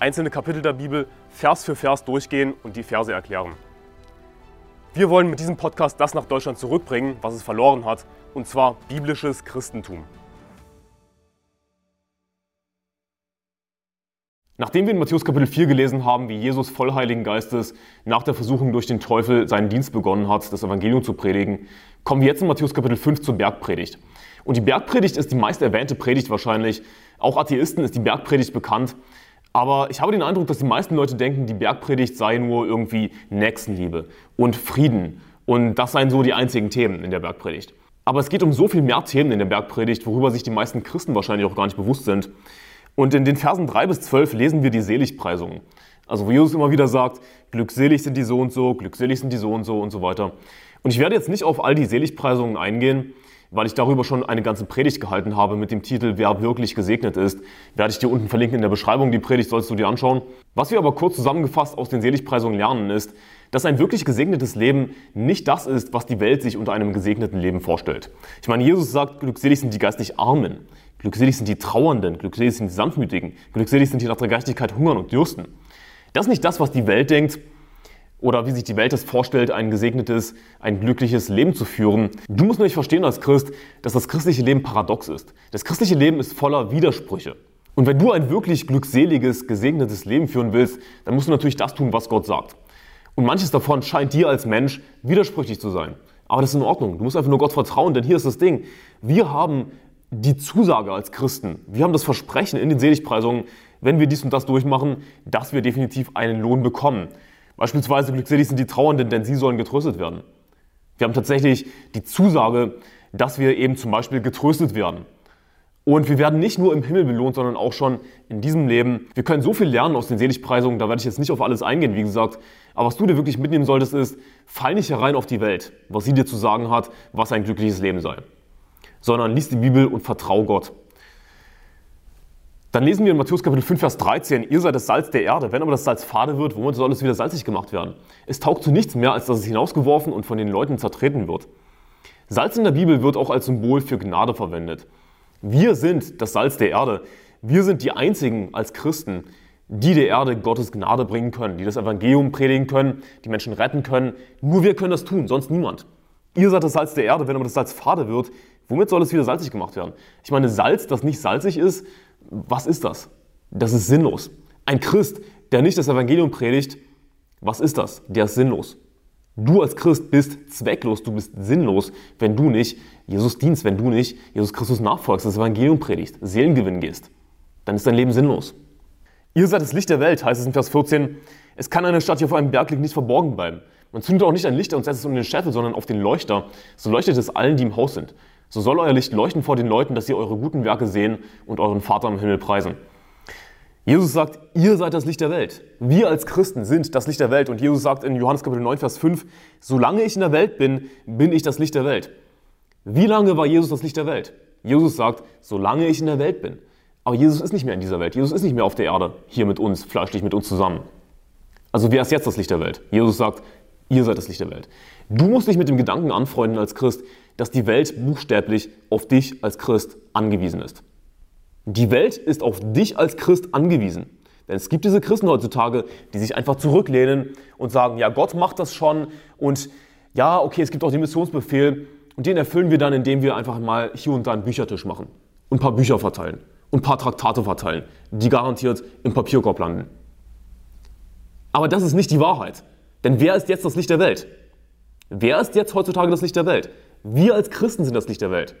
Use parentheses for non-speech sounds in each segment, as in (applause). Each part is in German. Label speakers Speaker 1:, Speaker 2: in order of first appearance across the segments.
Speaker 1: einzelne Kapitel der Bibel Vers für Vers durchgehen und die Verse erklären. Wir wollen mit diesem Podcast das nach Deutschland zurückbringen, was es verloren hat, und zwar biblisches Christentum. Nachdem wir in Matthäus Kapitel 4 gelesen haben, wie Jesus voll Heiligen Geistes nach der Versuchung durch den Teufel seinen Dienst begonnen hat, das Evangelium zu predigen, kommen wir jetzt in Matthäus Kapitel 5 zur Bergpredigt. Und die Bergpredigt ist die meist erwähnte Predigt wahrscheinlich. Auch Atheisten ist die Bergpredigt bekannt. Aber ich habe den Eindruck, dass die meisten Leute denken, die Bergpredigt sei nur irgendwie Nächstenliebe und Frieden. Und das seien so die einzigen Themen in der Bergpredigt. Aber es geht um so viel mehr Themen in der Bergpredigt, worüber sich die meisten Christen wahrscheinlich auch gar nicht bewusst sind. Und in den Versen 3 bis 12 lesen wir die Seligpreisungen. Also wo Jesus immer wieder sagt, glückselig sind die so und so, glückselig sind die so und so und so weiter. Und ich werde jetzt nicht auf all die Seligpreisungen eingehen, weil ich darüber schon eine ganze Predigt gehalten habe mit dem Titel Wer wirklich gesegnet ist. Werde ich dir unten verlinken in der Beschreibung. Die Predigt sollst du dir anschauen. Was wir aber kurz zusammengefasst aus den Seligpreisungen lernen ist, dass ein wirklich gesegnetes Leben nicht das ist, was die Welt sich unter einem gesegneten Leben vorstellt. Ich meine, Jesus sagt, glückselig sind die geistlich Armen, glückselig sind die Trauernden, glückselig sind die Sanftmütigen, glückselig sind die nach der Gerechtigkeit hungern und dürsten. Das ist nicht das, was die Welt denkt, oder wie sich die Welt es vorstellt, ein gesegnetes, ein glückliches Leben zu führen. Du musst nämlich verstehen als Christ, dass das christliche Leben paradox ist. Das christliche Leben ist voller Widersprüche. Und wenn du ein wirklich glückseliges, gesegnetes Leben führen willst, dann musst du natürlich das tun, was Gott sagt. Und manches davon scheint dir als Mensch widersprüchlich zu sein. Aber das ist in Ordnung. Du musst einfach nur Gott vertrauen, denn hier ist das Ding. Wir haben die Zusage als Christen, wir haben das Versprechen in den Seligpreisungen, wenn wir dies und das durchmachen, dass wir definitiv einen Lohn bekommen. Beispielsweise glückselig sind die Trauernden, denn sie sollen getröstet werden. Wir haben tatsächlich die Zusage, dass wir eben zum Beispiel getröstet werden. Und wir werden nicht nur im Himmel belohnt, sondern auch schon in diesem Leben. Wir können so viel lernen aus den Seligpreisungen, da werde ich jetzt nicht auf alles eingehen, wie gesagt. Aber was du dir wirklich mitnehmen solltest, ist, fall nicht herein auf die Welt, was sie dir zu sagen hat, was ein glückliches Leben sei. Sondern lies die Bibel und vertrau Gott. Dann lesen wir in Matthäus Kapitel 5, Vers 13, ihr seid das Salz der Erde. Wenn aber das Salz fade wird, womit soll es wieder salzig gemacht werden? Es taugt zu nichts mehr, als dass es hinausgeworfen und von den Leuten zertreten wird. Salz in der Bibel wird auch als Symbol für Gnade verwendet. Wir sind das Salz der Erde. Wir sind die einzigen als Christen, die der Erde Gottes Gnade bringen können, die das Evangelium predigen können, die Menschen retten können. Nur wir können das tun, sonst niemand. Ihr seid das Salz der Erde, wenn aber das Salz fade wird, womit soll es wieder salzig gemacht werden? Ich meine, Salz, das nicht salzig ist, was ist das? Das ist sinnlos. Ein Christ, der nicht das Evangelium predigt, was ist das? Der ist sinnlos. Du als Christ bist zwecklos, du bist sinnlos, wenn du nicht Jesus dienst, wenn du nicht Jesus Christus nachfolgst, das Evangelium predigst, Seelengewinn gehst. Dann ist dein Leben sinnlos. Ihr seid das Licht der Welt, heißt es in Vers 14. Es kann eine Stadt, die auf einem Berg liegt, nicht verborgen bleiben. Man zündet auch nicht ein Licht und setzt es unter den Scheffel, sondern auf den Leuchter. So leuchtet es allen, die im Haus sind. So soll euer Licht leuchten vor den Leuten, dass sie eure guten Werke sehen und euren Vater im Himmel preisen. Jesus sagt, ihr seid das Licht der Welt. Wir als Christen sind das Licht der Welt. Und Jesus sagt in Johannes Kapitel 9, Vers 5, solange ich in der Welt bin, bin ich das Licht der Welt. Wie lange war Jesus das Licht der Welt? Jesus sagt, solange ich in der Welt bin. Aber Jesus ist nicht mehr in dieser Welt. Jesus ist nicht mehr auf der Erde, hier mit uns, fleischlich mit uns zusammen. Also wer ist jetzt das Licht der Welt? Jesus sagt, ihr seid das Licht der Welt. Du musst dich mit dem Gedanken anfreunden als Christ, dass die Welt buchstäblich auf dich als Christ angewiesen ist. Die Welt ist auf dich als Christ angewiesen. Denn es gibt diese Christen heutzutage, die sich einfach zurücklehnen und sagen, ja, Gott macht das schon und ja, okay, es gibt auch den Missionsbefehl und den erfüllen wir dann, indem wir einfach mal hier und da einen Büchertisch machen und ein paar Bücher verteilen und ein paar Traktate verteilen, die garantiert im Papierkorb landen. Aber das ist nicht die Wahrheit. Denn wer ist jetzt das Licht der Welt? Wer ist jetzt heutzutage das Licht der Welt? Wir als Christen sind das Licht der Welt.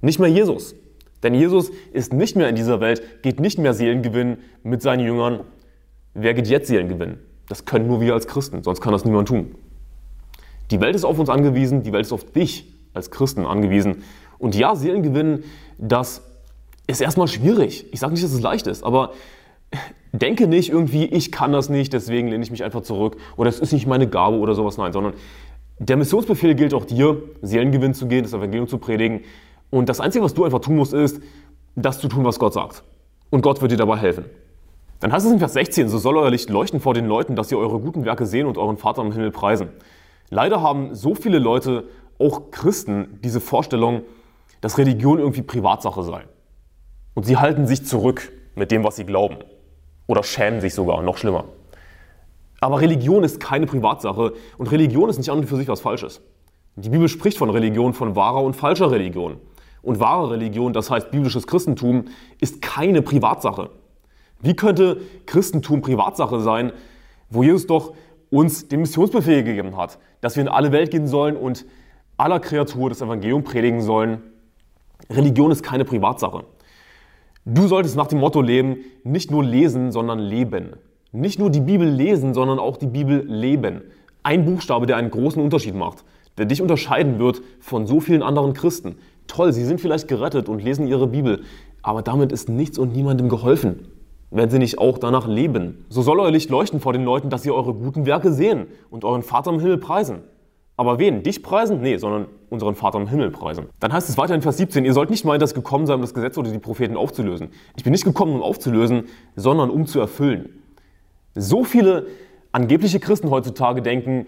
Speaker 1: Nicht mehr Jesus. Denn Jesus ist nicht mehr in dieser Welt, geht nicht mehr Seelen gewinnen mit seinen Jüngern. Wer geht jetzt Seelen gewinnen? Das können nur wir als Christen, sonst kann das niemand tun. Die Welt ist auf uns angewiesen, die Welt ist auf dich als Christen angewiesen. Und ja, Seelen gewinnen, das ist erstmal schwierig. Ich sage nicht, dass es leicht ist, aber denke nicht irgendwie, ich kann das nicht, deswegen lehne ich mich einfach zurück oder es ist nicht meine Gabe oder sowas. Nein, sondern der Missionsbefehl gilt auch dir, Seelengewinn zu gehen, das Evangelium zu predigen. Und das Einzige, was du einfach tun musst, ist, das zu tun, was Gott sagt. Und Gott wird dir dabei helfen. Dann heißt es in Vers 16, so soll euer Licht leuchten vor den Leuten, dass sie eure guten Werke sehen und euren Vater im Himmel preisen. Leider haben so viele Leute, auch Christen, diese Vorstellung, dass Religion irgendwie Privatsache sei. Und sie halten sich zurück mit dem, was sie glauben. Oder schämen sich sogar, noch schlimmer. Aber Religion ist keine Privatsache und Religion ist nicht an und für sich was Falsches. Die Bibel spricht von Religion, von wahrer und falscher Religion. Und wahre Religion, das heißt biblisches Christentum, ist keine Privatsache. Wie könnte Christentum Privatsache sein, wo Jesus doch uns den Missionsbefehl gegeben hat, dass wir in alle Welt gehen sollen und aller Kreatur das Evangelium predigen sollen? Religion ist keine Privatsache. Du solltest nach dem Motto leben, nicht nur lesen, sondern leben. Nicht nur die Bibel lesen, sondern auch die Bibel leben. Ein Buchstabe, der einen großen Unterschied macht, der dich unterscheiden wird von so vielen anderen Christen. Toll, sie sind vielleicht gerettet und lesen ihre Bibel, aber damit ist nichts und niemandem geholfen wenn sie nicht auch danach leben. So soll euer Licht leuchten vor den Leuten, dass sie eure guten Werke sehen und euren Vater im Himmel preisen. Aber wen? Dich preisen? Nee, sondern unseren Vater im Himmel preisen. Dann heißt es weiter in Vers 17, ihr sollt nicht meinen, dass gekommen sei, um das Gesetz oder die Propheten aufzulösen. Ich bin nicht gekommen, um aufzulösen, sondern um zu erfüllen. So viele angebliche Christen heutzutage denken,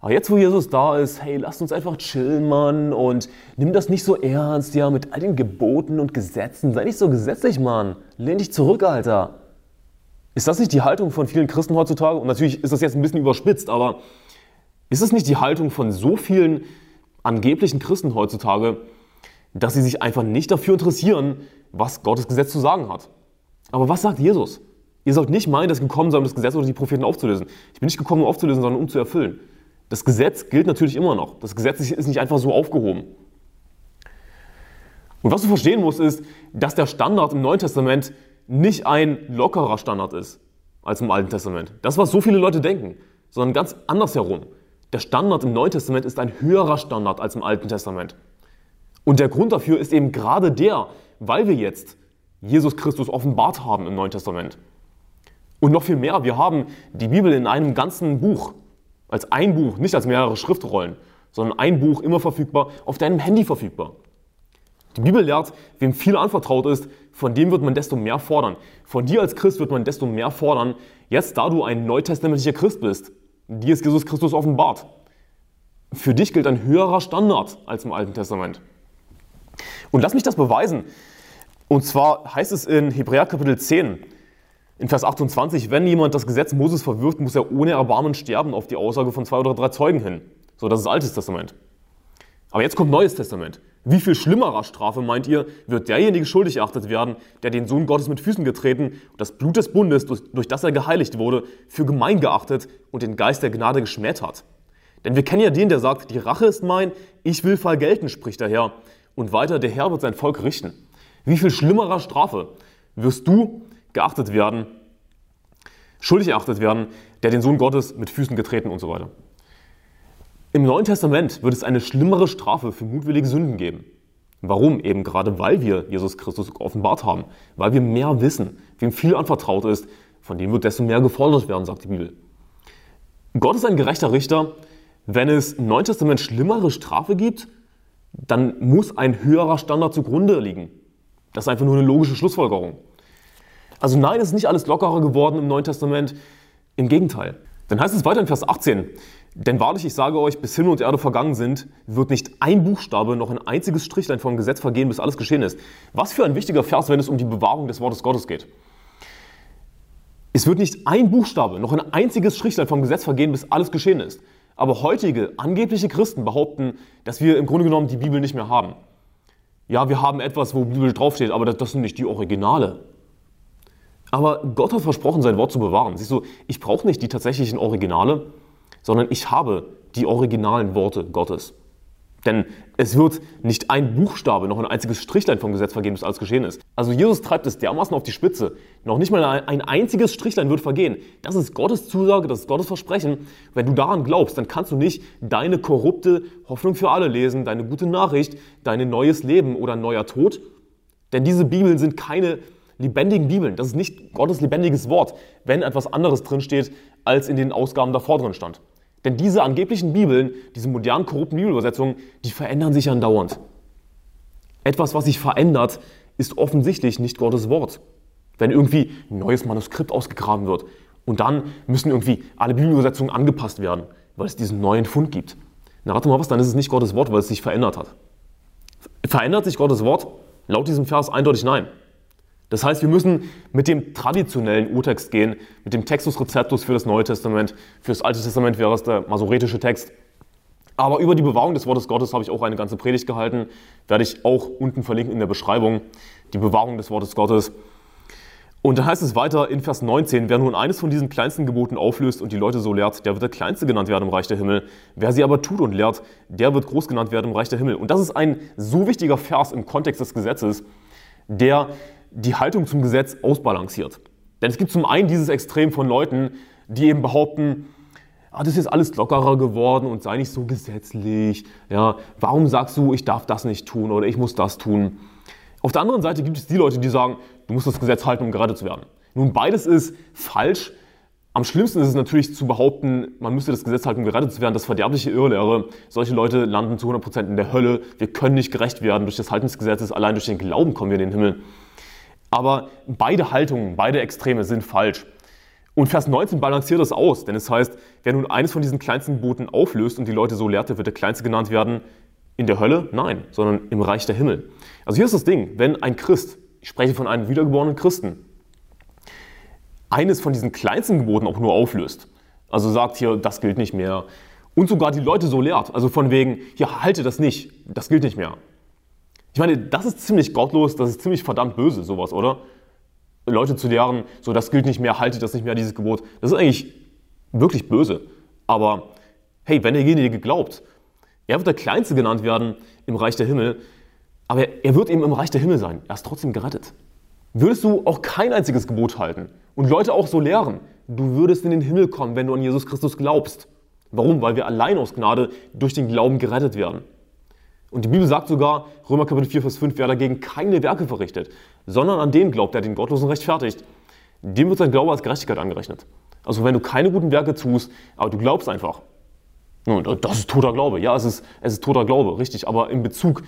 Speaker 1: aber jetzt, wo Jesus da ist, hey, lasst uns einfach chillen, Mann, und nimm das nicht so ernst, ja, mit all den Geboten und Gesetzen. Sei nicht so gesetzlich, Mann. Lehn dich zurück, Alter. Ist das nicht die Haltung von vielen Christen heutzutage? Und natürlich ist das jetzt ein bisschen überspitzt, aber ist es nicht die Haltung von so vielen angeblichen Christen heutzutage, dass sie sich einfach nicht dafür interessieren, was Gottes Gesetz zu sagen hat? Aber was sagt Jesus? Ihr sollt nicht meinen, dass ich gekommen sei, um das Gesetz oder die Propheten aufzulösen. Ich bin nicht gekommen, um aufzulösen, sondern um zu erfüllen. Das Gesetz gilt natürlich immer noch. Das Gesetz ist nicht einfach so aufgehoben. Und was du verstehen musst, ist, dass der Standard im Neuen Testament nicht ein lockerer Standard ist als im Alten Testament. Das, was so viele Leute denken, sondern ganz andersherum. Der Standard im Neuen Testament ist ein höherer Standard als im Alten Testament. Und der Grund dafür ist eben gerade der, weil wir jetzt Jesus Christus offenbart haben im Neuen Testament. Und noch viel mehr, wir haben die Bibel in einem ganzen Buch, als ein Buch, nicht als mehrere Schriftrollen, sondern ein Buch immer verfügbar, auf deinem Handy verfügbar. Die Bibel lehrt, wem viel anvertraut ist, von dem wird man desto mehr fordern. Von dir als Christ wird man desto mehr fordern, jetzt da du ein neutestamentlicher Christ bist. Dir ist Jesus Christus offenbart. Für dich gilt ein höherer Standard als im Alten Testament. Und lass mich das beweisen. Und zwar heißt es in Hebräer Kapitel 10, in Vers 28, wenn jemand das Gesetz Moses verwirft, muss er ohne Erbarmen sterben auf die Aussage von zwei oder drei Zeugen hin. So, das ist Altes Testament. Aber jetzt kommt Neues Testament. Wie viel schlimmerer Strafe, meint ihr, wird derjenige schuldig erachtet werden, der den Sohn Gottes mit Füßen getreten und das Blut des Bundes, durch, durch das er geheiligt wurde, für gemein geachtet und den Geist der Gnade geschmäht hat? Denn wir kennen ja den, der sagt, die Rache ist mein, ich will Fall gelten, spricht der Herr. Und weiter, der Herr wird sein Volk richten. Wie viel schlimmerer Strafe wirst du geachtet werden, schuldig erachtet werden, der den Sohn Gottes mit Füßen getreten und so weiter? Im Neuen Testament wird es eine schlimmere Strafe für mutwillige Sünden geben. Warum? Eben gerade, weil wir Jesus Christus offenbart haben, weil wir mehr wissen, wem viel anvertraut ist, von dem wird desto mehr gefordert werden, sagt die Bibel. Gott ist ein gerechter Richter. Wenn es im Neuen Testament schlimmere Strafe gibt, dann muss ein höherer Standard zugrunde liegen. Das ist einfach nur eine logische Schlussfolgerung. Also nein, es ist nicht alles lockerer geworden im Neuen Testament. Im Gegenteil. Dann heißt es weiter in Vers 18, denn wahrlich, ich sage euch, bis Himmel und Erde vergangen sind, wird nicht ein Buchstabe noch ein einziges Strichlein vom Gesetz vergehen, bis alles geschehen ist. Was für ein wichtiger Vers, wenn es um die Bewahrung des Wortes Gottes geht. Es wird nicht ein Buchstabe, noch ein einziges Strichlein vom Gesetz vergehen, bis alles geschehen ist. Aber heutige, angebliche Christen behaupten, dass wir im Grunde genommen die Bibel nicht mehr haben. Ja, wir haben etwas, wo Bibel draufsteht, aber das, das sind nicht die Originale. Aber Gott hat versprochen, sein Wort zu bewahren. Siehst du, ich brauche nicht die tatsächlichen Originale, sondern ich habe die originalen Worte Gottes. Denn es wird nicht ein Buchstabe, noch ein einziges Strichlein vom Gesetz vergehen, bis alles geschehen ist. Also Jesus treibt es dermaßen auf die Spitze. Noch nicht mal ein einziges Strichlein wird vergehen. Das ist Gottes Zusage, das ist Gottes Versprechen. Wenn du daran glaubst, dann kannst du nicht deine korrupte Hoffnung für alle lesen, deine gute Nachricht, dein neues Leben oder neuer Tod. Denn diese Bibeln sind keine lebendigen Bibeln. Das ist nicht Gottes lebendiges Wort, wenn etwas anderes drinsteht, als in den Ausgaben davor drin stand. Denn diese angeblichen Bibeln, diese modernen korrupten Bibelübersetzungen, die verändern sich andauernd. Etwas, was sich verändert, ist offensichtlich nicht Gottes Wort. Wenn irgendwie ein neues Manuskript ausgegraben wird und dann müssen irgendwie alle Bibelübersetzungen angepasst werden, weil es diesen neuen Fund gibt. Na, rate mal was, dann ist es nicht Gottes Wort, weil es sich verändert hat. Verändert sich Gottes Wort? Laut diesem Vers eindeutig nein. Das heißt, wir müssen mit dem traditionellen Urtext gehen, mit dem Textus Receptus für das Neue Testament. Für das Alte Testament wäre es der masoretische Text. Aber über die Bewahrung des Wortes Gottes habe ich auch eine ganze Predigt gehalten. Werde ich auch unten verlinken in der Beschreibung. Die Bewahrung des Wortes Gottes. Und dann heißt es weiter in Vers 19, wer nun eines von diesen kleinsten Geboten auflöst und die Leute so lehrt, der wird der Kleinste genannt werden im Reich der Himmel. Wer sie aber tut und lehrt, der wird groß genannt werden im Reich der Himmel. Und das ist ein so wichtiger Vers im Kontext des Gesetzes, der die Haltung zum Gesetz ausbalanciert. Denn es gibt zum einen dieses Extrem von Leuten, die eben behaupten, ah, das ist alles lockerer geworden und sei nicht so gesetzlich. Ja, warum sagst du, ich darf das nicht tun oder ich muss das tun? Auf der anderen Seite gibt es die Leute, die sagen, du musst das Gesetz halten, um gerettet zu werden. Nun, beides ist falsch. Am schlimmsten ist es natürlich zu behaupten, man müsste das Gesetz halten, um gerettet zu werden. Das verderbliche Irrlehre. Solche Leute landen zu 100% in der Hölle. Wir können nicht gerecht werden durch das Halten des Gesetzes. Allein durch den Glauben kommen wir in den Himmel. Aber beide Haltungen, beide Extreme sind falsch. Und Vers 19 balanciert das aus, denn es heißt, wer nun eines von diesen kleinsten Geboten auflöst und die Leute so lehrte, wird der Kleinste genannt werden. In der Hölle? Nein, sondern im Reich der Himmel. Also hier ist das Ding, wenn ein Christ, ich spreche von einem wiedergeborenen Christen, eines von diesen kleinsten Geboten auch nur auflöst, also sagt hier, das gilt nicht mehr, und sogar die Leute so lehrt, also von wegen, hier halte das nicht, das gilt nicht mehr, ich meine, das ist ziemlich gottlos, das ist ziemlich verdammt böse, sowas, oder? Leute zu lehren, so das gilt nicht mehr, haltet das nicht mehr, dieses Gebot. Das ist eigentlich wirklich böse. Aber hey, wenn derjenige glaubt, er wird der Kleinste genannt werden im Reich der Himmel, aber er wird eben im Reich der Himmel sein. Er ist trotzdem gerettet. Würdest du auch kein einziges Gebot halten und Leute auch so lehren, du würdest in den Himmel kommen, wenn du an Jesus Christus glaubst. Warum? Weil wir allein aus Gnade durch den Glauben gerettet werden. Und die Bibel sagt sogar, Römer Kapitel 4, Vers 5, wer dagegen keine Werke verrichtet, sondern an den glaubt, der den Gottlosen rechtfertigt, dem wird sein Glaube als Gerechtigkeit angerechnet. Also wenn du keine guten Werke tust, aber du glaubst einfach. Nun, das ist toter Glaube. Ja, es ist, es ist toter Glaube, richtig. Aber in Bezug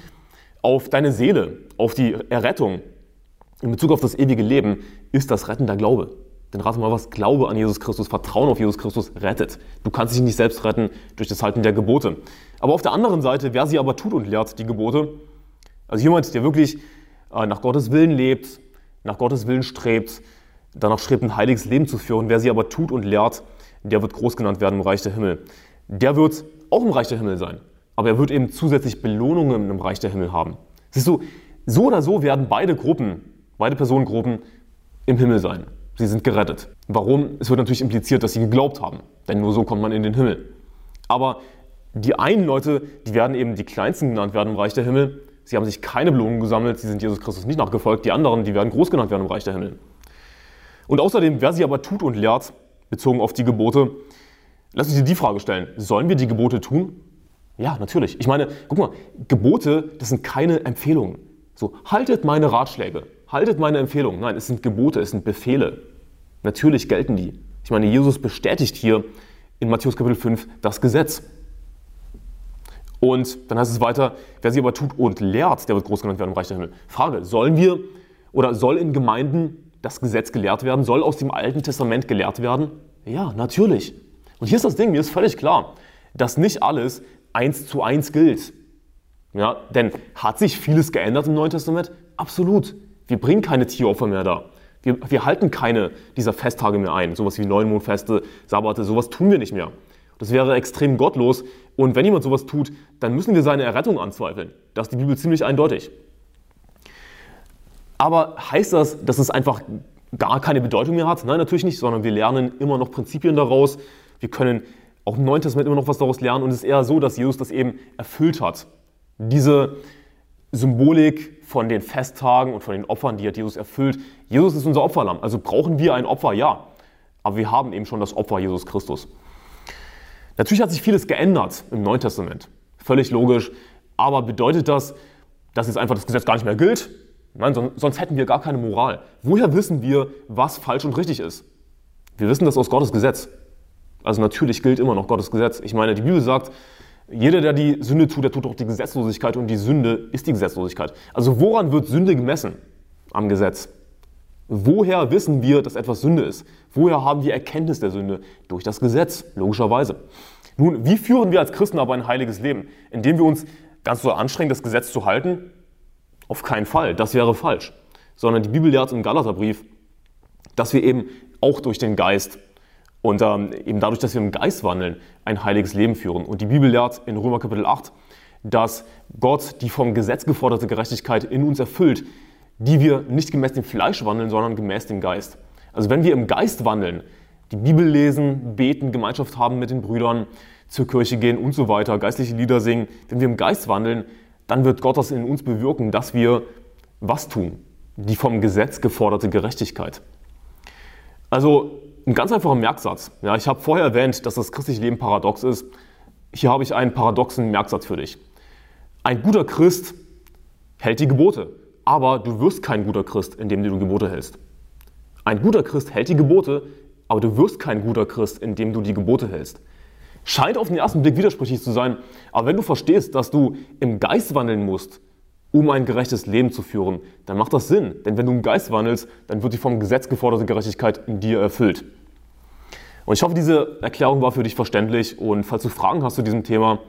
Speaker 1: auf deine Seele, auf die Errettung, in Bezug auf das ewige Leben, ist das rettender Glaube. Denn rate mal was, Glaube an Jesus Christus, Vertrauen auf Jesus Christus rettet. Du kannst dich nicht selbst retten durch das Halten der Gebote. Aber auf der anderen Seite, wer sie aber tut und lehrt, die Gebote, also jemand, der wirklich äh, nach Gottes Willen lebt, nach Gottes Willen strebt, danach strebt, ein heiliges Leben zu führen, wer sie aber tut und lehrt, der wird groß genannt werden im Reich der Himmel. Der wird auch im Reich der Himmel sein, aber er wird eben zusätzlich Belohnungen im Reich der Himmel haben. Siehst du, so oder so werden beide Gruppen, beide Personengruppen im Himmel sein. Sie sind gerettet. Warum? Es wird natürlich impliziert, dass sie geglaubt haben, denn nur so kommt man in den Himmel. Aber die einen Leute, die werden eben die Kleinsten genannt werden im Reich der Himmel. Sie haben sich keine Belohnung gesammelt, sie sind Jesus Christus nicht nachgefolgt. Die anderen, die werden groß genannt werden im Reich der Himmel. Und außerdem, wer sie aber tut und lehrt, bezogen auf die Gebote, lass uns dir die Frage stellen, sollen wir die Gebote tun? Ja, natürlich. Ich meine, guck mal, Gebote, das sind keine Empfehlungen. So, haltet meine Ratschläge, haltet meine Empfehlungen. Nein, es sind Gebote, es sind Befehle. Natürlich gelten die. Ich meine, Jesus bestätigt hier in Matthäus Kapitel 5 das Gesetz. Und dann heißt es weiter, wer sie aber tut und lehrt, der wird groß genannt werden im Reich der Himmel. Frage, sollen wir oder soll in Gemeinden das Gesetz gelehrt werden? Soll aus dem Alten Testament gelehrt werden? Ja, natürlich. Und hier ist das Ding, mir ist völlig klar, dass nicht alles eins zu eins gilt. Ja, denn hat sich vieles geändert im Neuen Testament? Absolut. Wir bringen keine Tieropfer mehr da. Wir, wir halten keine dieser Festtage mehr ein. Sowas wie Neumondfeste, Sabbate, sowas tun wir nicht mehr. Das wäre extrem gottlos. Und wenn jemand sowas tut, dann müssen wir seine Errettung anzweifeln. Das ist die Bibel ziemlich eindeutig. Aber heißt das, dass es einfach gar keine Bedeutung mehr hat? Nein, natürlich nicht, sondern wir lernen immer noch Prinzipien daraus. Wir können auch im Neuen Testament immer noch was daraus lernen. Und es ist eher so, dass Jesus das eben erfüllt hat. Diese Symbolik von den Festtagen und von den Opfern, die hat Jesus erfüllt. Jesus ist unser Opferlamm. Also brauchen wir ein Opfer? Ja. Aber wir haben eben schon das Opfer Jesus Christus. Natürlich hat sich vieles geändert im Neuen Testament. Völlig logisch. Aber bedeutet das, dass jetzt einfach das Gesetz gar nicht mehr gilt? Nein, sonst hätten wir gar keine Moral. Woher wissen wir, was falsch und richtig ist? Wir wissen das aus Gottes Gesetz. Also natürlich gilt immer noch Gottes Gesetz. Ich meine, die Bibel sagt, jeder, der die Sünde tut, der tut auch die Gesetzlosigkeit und die Sünde ist die Gesetzlosigkeit. Also woran wird Sünde gemessen? Am Gesetz. Woher wissen wir, dass etwas Sünde ist? Woher haben wir Erkenntnis der Sünde? Durch das Gesetz, logischerweise. Nun, wie führen wir als Christen aber ein heiliges Leben? Indem wir uns ganz so anstrengen, das Gesetz zu halten? Auf keinen Fall, das wäre falsch. Sondern die Bibel lehrt im Galaterbrief, dass wir eben auch durch den Geist und ähm, eben dadurch, dass wir im Geist wandeln, ein heiliges Leben führen. Und die Bibel lehrt in Römer Kapitel 8, dass Gott die vom Gesetz geforderte Gerechtigkeit in uns erfüllt, die wir nicht gemäß dem Fleisch wandeln, sondern gemäß dem Geist. Also wenn wir im Geist wandeln, die Bibel lesen, beten, Gemeinschaft haben mit den Brüdern, zur Kirche gehen und so weiter, geistliche Lieder singen, wenn wir im Geist wandeln, dann wird Gott das in uns bewirken, dass wir was tun? Die vom Gesetz geforderte Gerechtigkeit. Also ein ganz einfacher Merksatz. Ja, ich habe vorher erwähnt, dass das christliche Leben paradox ist. Hier habe ich einen paradoxen Merksatz für dich. Ein guter Christ hält die Gebote, aber du wirst kein guter Christ, indem du die Gebote hältst. Ein guter Christ hält die Gebote, aber du wirst kein guter Christ, indem du die Gebote hältst. Scheint auf den ersten Blick widersprüchlich zu sein, aber wenn du verstehst, dass du im Geist wandeln musst, um ein gerechtes Leben zu führen, dann macht das Sinn. Denn wenn du im Geist wandelst, dann wird die vom Gesetz geforderte Gerechtigkeit in dir erfüllt. Und ich hoffe, diese Erklärung war für dich verständlich. Und falls du Fragen hast zu diesem Thema,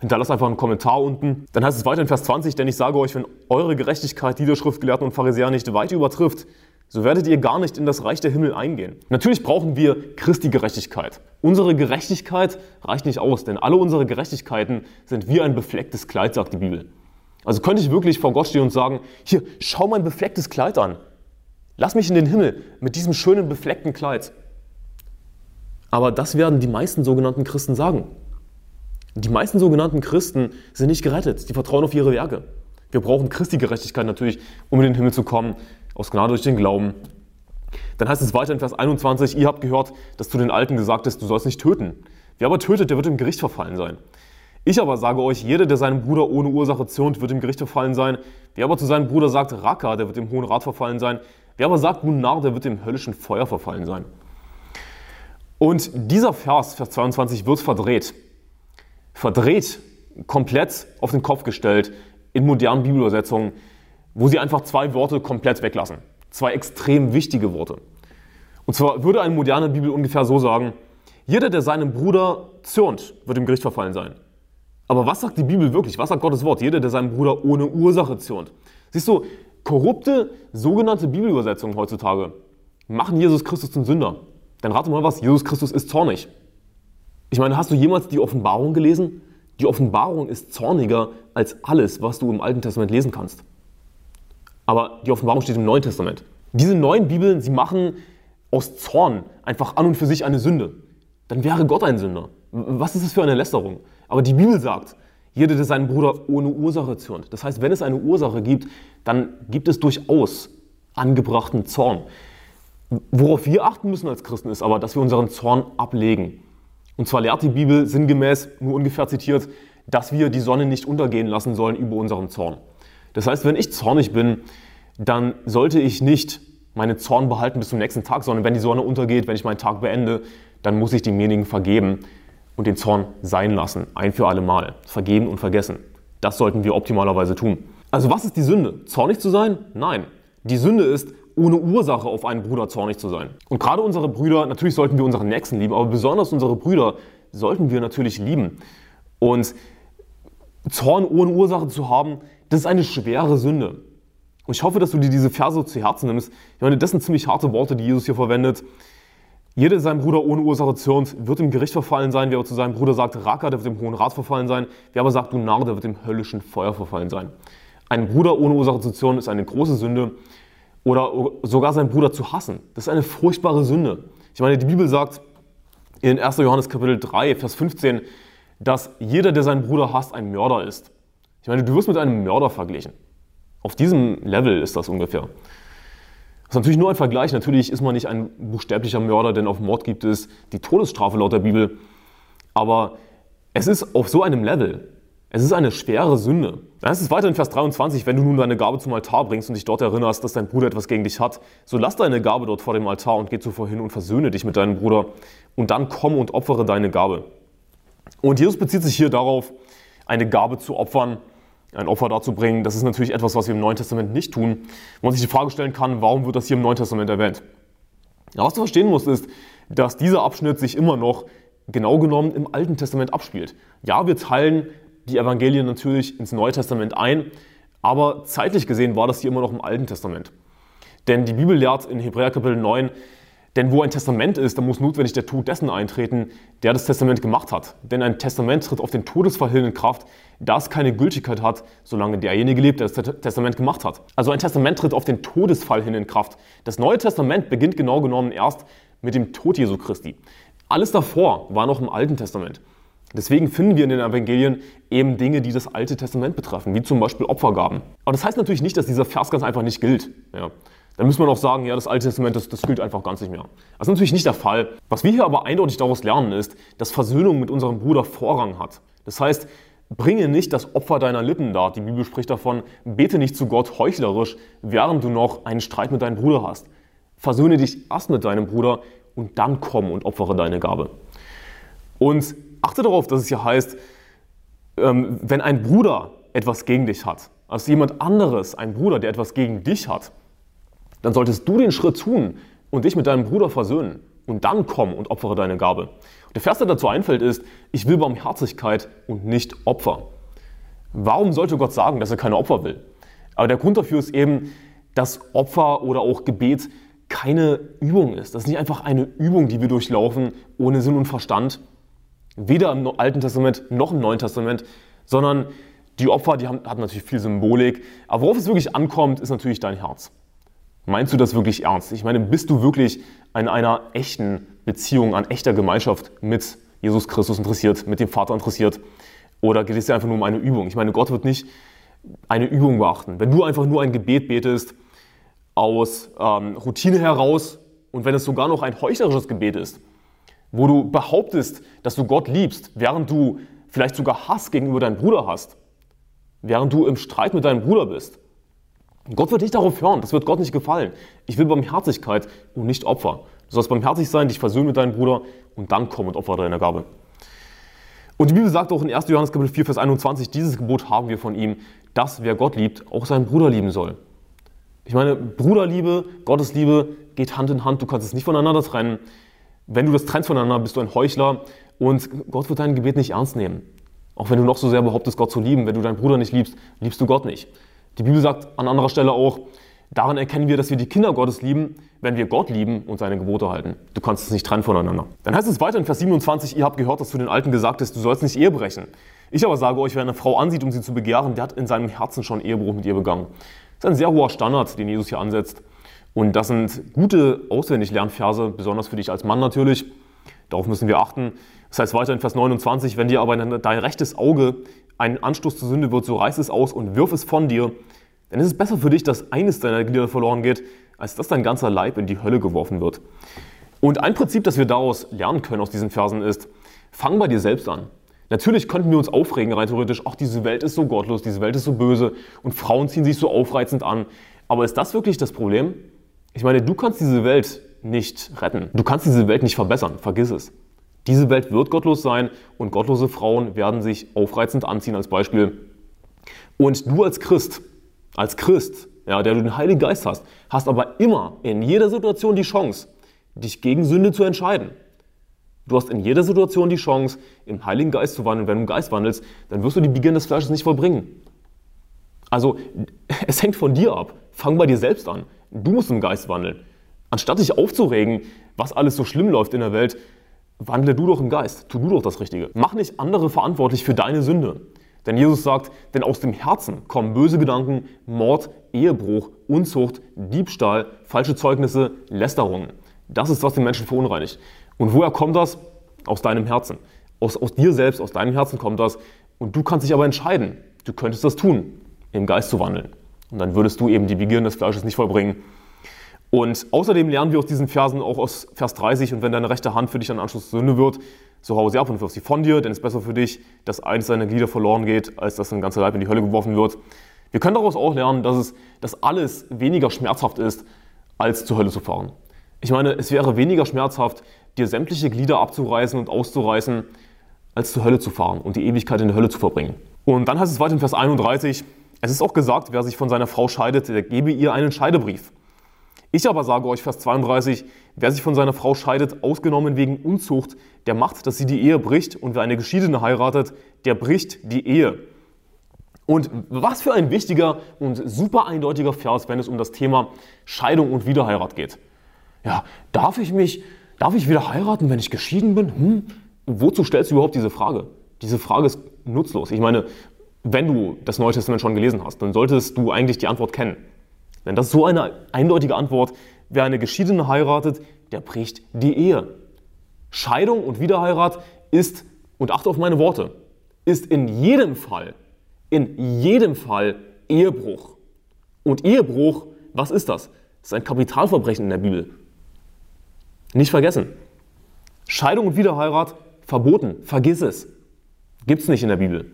Speaker 1: hinterlass einfach einen Kommentar unten. Dann heißt es weiter in Vers 20, denn ich sage euch, wenn eure Gerechtigkeit die der Schriftgelehrten und Pharisäer nicht weit übertrifft, so werdet ihr gar nicht in das Reich der Himmel eingehen. Natürlich brauchen wir Christi Gerechtigkeit. Unsere Gerechtigkeit reicht nicht aus, denn alle unsere Gerechtigkeiten sind wie ein beflecktes Kleid, sagt die Bibel. Also könnte ich wirklich vor Gott stehen und sagen, hier, schau mein beflecktes Kleid an. Lass mich in den Himmel mit diesem schönen befleckten Kleid. Aber das werden die meisten sogenannten Christen sagen. Die meisten sogenannten Christen sind nicht gerettet. Die vertrauen auf ihre Werke. Wir brauchen Christi Gerechtigkeit natürlich, um in den Himmel zu kommen, aus Gnade durch den Glauben. Dann heißt es weiter in Vers 21, ihr habt gehört, dass zu den Alten gesagt ist, du sollst nicht töten. Wer aber tötet, der wird im Gericht verfallen sein. Ich aber sage euch, jeder, der seinem Bruder ohne Ursache zürnt, wird im Gericht verfallen sein. Wer aber zu seinem Bruder sagt, Raka, der wird im Hohen Rat verfallen sein. Wer aber sagt, nun Narr, der wird im höllischen Feuer verfallen sein. Und dieser Vers, Vers 22, wird verdreht. Verdreht, komplett auf den Kopf gestellt in modernen Bibelübersetzungen, wo sie einfach zwei Worte komplett weglassen. Zwei extrem wichtige Worte. Und zwar würde eine moderne Bibel ungefähr so sagen, jeder, der seinem Bruder zürnt, wird im Gericht verfallen sein. Aber was sagt die Bibel wirklich? Was sagt Gottes Wort? Jeder, der seinem Bruder ohne Ursache zürnt. Siehst du, korrupte sogenannte Bibelübersetzungen heutzutage machen Jesus Christus zum Sünder. Dann rate mal was, Jesus Christus ist zornig. Ich meine, hast du jemals die Offenbarung gelesen? Die Offenbarung ist zorniger als alles, was du im Alten Testament lesen kannst. Aber die Offenbarung steht im Neuen Testament. Diese neuen Bibeln, sie machen aus Zorn einfach an und für sich eine Sünde. Dann wäre Gott ein Sünder. Was ist das für eine Lästerung? Aber die Bibel sagt, jeder, der seinen Bruder ohne Ursache zürnt. Das heißt, wenn es eine Ursache gibt, dann gibt es durchaus angebrachten Zorn. Worauf wir achten müssen als Christen ist aber, dass wir unseren Zorn ablegen. Und zwar lehrt die Bibel sinngemäß, nur ungefähr zitiert, dass wir die Sonne nicht untergehen lassen sollen über unseren Zorn. Das heißt, wenn ich zornig bin, dann sollte ich nicht meinen Zorn behalten bis zum nächsten Tag, sondern wenn die Sonne untergeht, wenn ich meinen Tag beende, dann muss ich demjenigen vergeben und den Zorn sein lassen, ein für alle Mal. Vergeben und vergessen. Das sollten wir optimalerweise tun. Also was ist die Sünde? Zornig zu sein? Nein. Die Sünde ist, ohne Ursache auf einen Bruder zornig zu sein. Und gerade unsere Brüder, natürlich sollten wir unseren Nächsten lieben, aber besonders unsere Brüder sollten wir natürlich lieben. Und Zorn ohne Ursache zu haben, das ist eine schwere Sünde. Und ich hoffe, dass du dir diese Verse zu Herzen nimmst. Ich meine, das sind ziemlich harte Worte, die Jesus hier verwendet. Jeder, der seinem Bruder ohne Ursache zürnt, wird im Gericht verfallen sein. Wer aber zu seinem Bruder sagt, Raka, der wird im Hohen Rat verfallen sein. Wer aber sagt, du Narr, der wird im höllischen Feuer verfallen sein. Einen Bruder ohne Ursache zu zürnen ist eine große Sünde oder sogar seinen Bruder zu hassen. Das ist eine furchtbare Sünde. Ich meine, die Bibel sagt in 1. Johannes Kapitel 3, Vers 15, dass jeder, der seinen Bruder hasst, ein Mörder ist. Ich meine, du wirst mit einem Mörder verglichen. Auf diesem Level ist das ungefähr. Das ist natürlich nur ein Vergleich. Natürlich ist man nicht ein buchstäblicher Mörder, denn auf Mord gibt es die Todesstrafe laut der Bibel. Aber es ist auf so einem Level. Es ist eine schwere Sünde. Dann heißt es weiter in Vers 23, wenn du nun deine Gabe zum Altar bringst und dich dort erinnerst, dass dein Bruder etwas gegen dich hat, so lass deine Gabe dort vor dem Altar und geh zuvor hin und versöhne dich mit deinem Bruder und dann komm und opfere deine Gabe. Und Jesus bezieht sich hier darauf, eine Gabe zu opfern, ein Opfer darzubringen. Das ist natürlich etwas, was wir im Neuen Testament nicht tun. Wo man sich die Frage stellen kann, warum wird das hier im Neuen Testament erwähnt? Ja, was du verstehen musst, ist, dass dieser Abschnitt sich immer noch genau genommen im Alten Testament abspielt. Ja, wir teilen die Evangelien natürlich ins Neue Testament ein, aber zeitlich gesehen war das hier immer noch im Alten Testament. Denn die Bibel lehrt in Hebräer Kapitel 9, denn wo ein Testament ist, da muss notwendig der Tod dessen eintreten, der das Testament gemacht hat. Denn ein Testament tritt auf den Todesfall hin in Kraft, da es keine Gültigkeit hat, solange derjenige lebt, der das Testament gemacht hat. Also ein Testament tritt auf den Todesfall hin in Kraft. Das Neue Testament beginnt genau genommen erst mit dem Tod Jesu Christi. Alles davor war noch im Alten Testament. Deswegen finden wir in den Evangelien eben Dinge, die das Alte Testament betreffen, wie zum Beispiel Opfergaben. Aber das heißt natürlich nicht, dass dieser Vers ganz einfach nicht gilt. Ja. Dann muss man auch sagen, ja, das Alte Testament, das, das gilt einfach ganz nicht mehr. Das ist natürlich nicht der Fall. Was wir hier aber eindeutig daraus lernen, ist, dass Versöhnung mit unserem Bruder Vorrang hat. Das heißt, bringe nicht das Opfer deiner Lippen dar. Die Bibel spricht davon, bete nicht zu Gott heuchlerisch, während du noch einen Streit mit deinem Bruder hast. Versöhne dich erst mit deinem Bruder und dann komm und opfere deine Gabe. Und achte darauf, dass es hier heißt, ähm, wenn ein Bruder etwas gegen dich hat, also jemand anderes, ein Bruder, der etwas gegen dich hat, dann solltest du den Schritt tun und dich mit deinem Bruder versöhnen und dann komm und opfere deine Gabe. Und der Vers, der dazu einfällt, ist, ich will Barmherzigkeit und nicht Opfer. Warum sollte Gott sagen, dass er keine Opfer will? Aber der Grund dafür ist eben, dass Opfer oder auch Gebet keine Übung ist. Das ist nicht einfach eine Übung, die wir durchlaufen ohne Sinn und Verstand, weder im Alten Testament noch im Neuen Testament, sondern die Opfer, die haben, haben natürlich viel Symbolik. Aber worauf es wirklich ankommt, ist natürlich dein Herz. Meinst du das wirklich ernst? Ich meine, bist du wirklich an einer echten Beziehung, an echter Gemeinschaft mit Jesus Christus interessiert, mit dem Vater interessiert? Oder geht es dir einfach nur um eine Übung? Ich meine, Gott wird nicht eine Übung beachten. Wenn du einfach nur ein Gebet betest aus ähm, Routine heraus und wenn es sogar noch ein heuchlerisches Gebet ist, wo du behauptest, dass du Gott liebst, während du vielleicht sogar Hass gegenüber deinem Bruder hast, während du im Streit mit deinem Bruder bist, Gott wird nicht darauf hören, das wird Gott nicht gefallen. Ich will Barmherzigkeit und nicht Opfer. Du sollst barmherzig sein, dich versöhnen mit deinem Bruder und dann komm und opfer deine Gabe. Und die Bibel sagt auch in 1. Johannes Kapitel 4, Vers 21, dieses Gebot haben wir von ihm, dass wer Gott liebt, auch seinen Bruder lieben soll. Ich meine, Bruderliebe, Gottesliebe geht Hand in Hand, du kannst es nicht voneinander trennen. Wenn du das trennst voneinander, bist du ein Heuchler und Gott wird dein Gebet nicht ernst nehmen. Auch wenn du noch so sehr behauptest, Gott zu lieben, wenn du deinen Bruder nicht liebst, liebst du Gott nicht. Die Bibel sagt an anderer Stelle auch, daran erkennen wir, dass wir die Kinder Gottes lieben, wenn wir Gott lieben und seine Gebote halten. Du kannst es nicht trennen voneinander. Dann heißt es weiter in Vers 27, ihr habt gehört, dass zu den Alten gesagt ist, du sollst nicht Ehe brechen. Ich aber sage euch, wer eine Frau ansieht, um sie zu begehren, der hat in seinem Herzen schon Ehebruch mit ihr begangen. Das ist ein sehr hoher Standard, den Jesus hier ansetzt. Und das sind gute Auswendig-Lernverse, besonders für dich als Mann natürlich. Darauf müssen wir achten. Das heißt weiter in Vers 29, wenn dir aber dein rechtes Auge ein Anstoß zur Sünde wird, so reiß es aus und wirf es von dir. Denn es ist besser für dich, dass eines deiner Glieder verloren geht, als dass dein ganzer Leib in die Hölle geworfen wird. Und ein Prinzip, das wir daraus lernen können aus diesen Versen ist, fang bei dir selbst an. Natürlich könnten wir uns aufregen, rein theoretisch, ach, diese Welt ist so gottlos, diese Welt ist so böse und Frauen ziehen sich so aufreizend an. Aber ist das wirklich das Problem? Ich meine, du kannst diese Welt nicht retten. Du kannst diese Welt nicht verbessern. Vergiss es. Diese Welt wird gottlos sein und gottlose Frauen werden sich aufreizend anziehen als Beispiel. Und du als Christ, als Christ, ja, der du den Heiligen Geist hast, hast aber immer in jeder Situation die Chance, dich gegen Sünde zu entscheiden. Du hast in jeder Situation die Chance, im Heiligen Geist zu wandeln. Wenn du im Geist wandelst, dann wirst du die Beginn des Fleisches nicht vollbringen. Also, (laughs) es hängt von dir ab. Fang bei dir selbst an. Du musst im Geist wandeln. Anstatt dich aufzuregen, was alles so schlimm läuft in der Welt, wandle du doch im Geist, tu du doch das Richtige. Mach nicht andere verantwortlich für deine Sünde. Denn Jesus sagt, denn aus dem Herzen kommen böse Gedanken, Mord, Ehebruch, Unzucht, Diebstahl, falsche Zeugnisse, Lästerungen. Das ist, was den Menschen verunreinigt. Und woher kommt das? Aus deinem Herzen. Aus, aus dir selbst, aus deinem Herzen kommt das. Und du kannst dich aber entscheiden. Du könntest das tun, im Geist zu wandeln. Und dann würdest du eben die Begierden des Fleisches nicht vollbringen, und außerdem lernen wir aus diesen Versen auch aus Vers 30, und wenn deine rechte Hand für dich ein Anschluss Sünde wird, so hau sie ab und wirf sie von dir, denn es ist besser für dich, dass eines deiner Glieder verloren geht, als dass ein ganzer Leib in die Hölle geworfen wird. Wir können daraus auch lernen, dass, es, dass alles weniger schmerzhaft ist, als zur Hölle zu fahren. Ich meine, es wäre weniger schmerzhaft, dir sämtliche Glieder abzureißen und auszureißen, als zur Hölle zu fahren und die Ewigkeit in der Hölle zu verbringen. Und dann heißt es weiter in Vers 31, es ist auch gesagt, wer sich von seiner Frau scheidet, der gebe ihr einen Scheidebrief. Ich aber sage euch, Vers 32, wer sich von seiner Frau scheidet, ausgenommen wegen Unzucht, der macht, dass sie die Ehe bricht und wer eine Geschiedene heiratet, der bricht die Ehe. Und was für ein wichtiger und super eindeutiger Vers, wenn es um das Thema Scheidung und Wiederheirat geht. Ja, darf ich mich, darf ich wieder heiraten, wenn ich geschieden bin? Hm? Wozu stellst du überhaupt diese Frage? Diese Frage ist nutzlos. Ich meine, wenn du das Neue Testament schon gelesen hast, dann solltest du eigentlich die Antwort kennen. Denn das ist so eine eindeutige Antwort. Wer eine Geschiedene heiratet, der bricht die Ehe. Scheidung und Wiederheirat ist, und achte auf meine Worte, ist in jedem Fall, in jedem Fall Ehebruch. Und Ehebruch, was ist das? Das ist ein Kapitalverbrechen in der Bibel. Nicht vergessen. Scheidung und Wiederheirat verboten. Vergiss es. Gibt es nicht in der Bibel.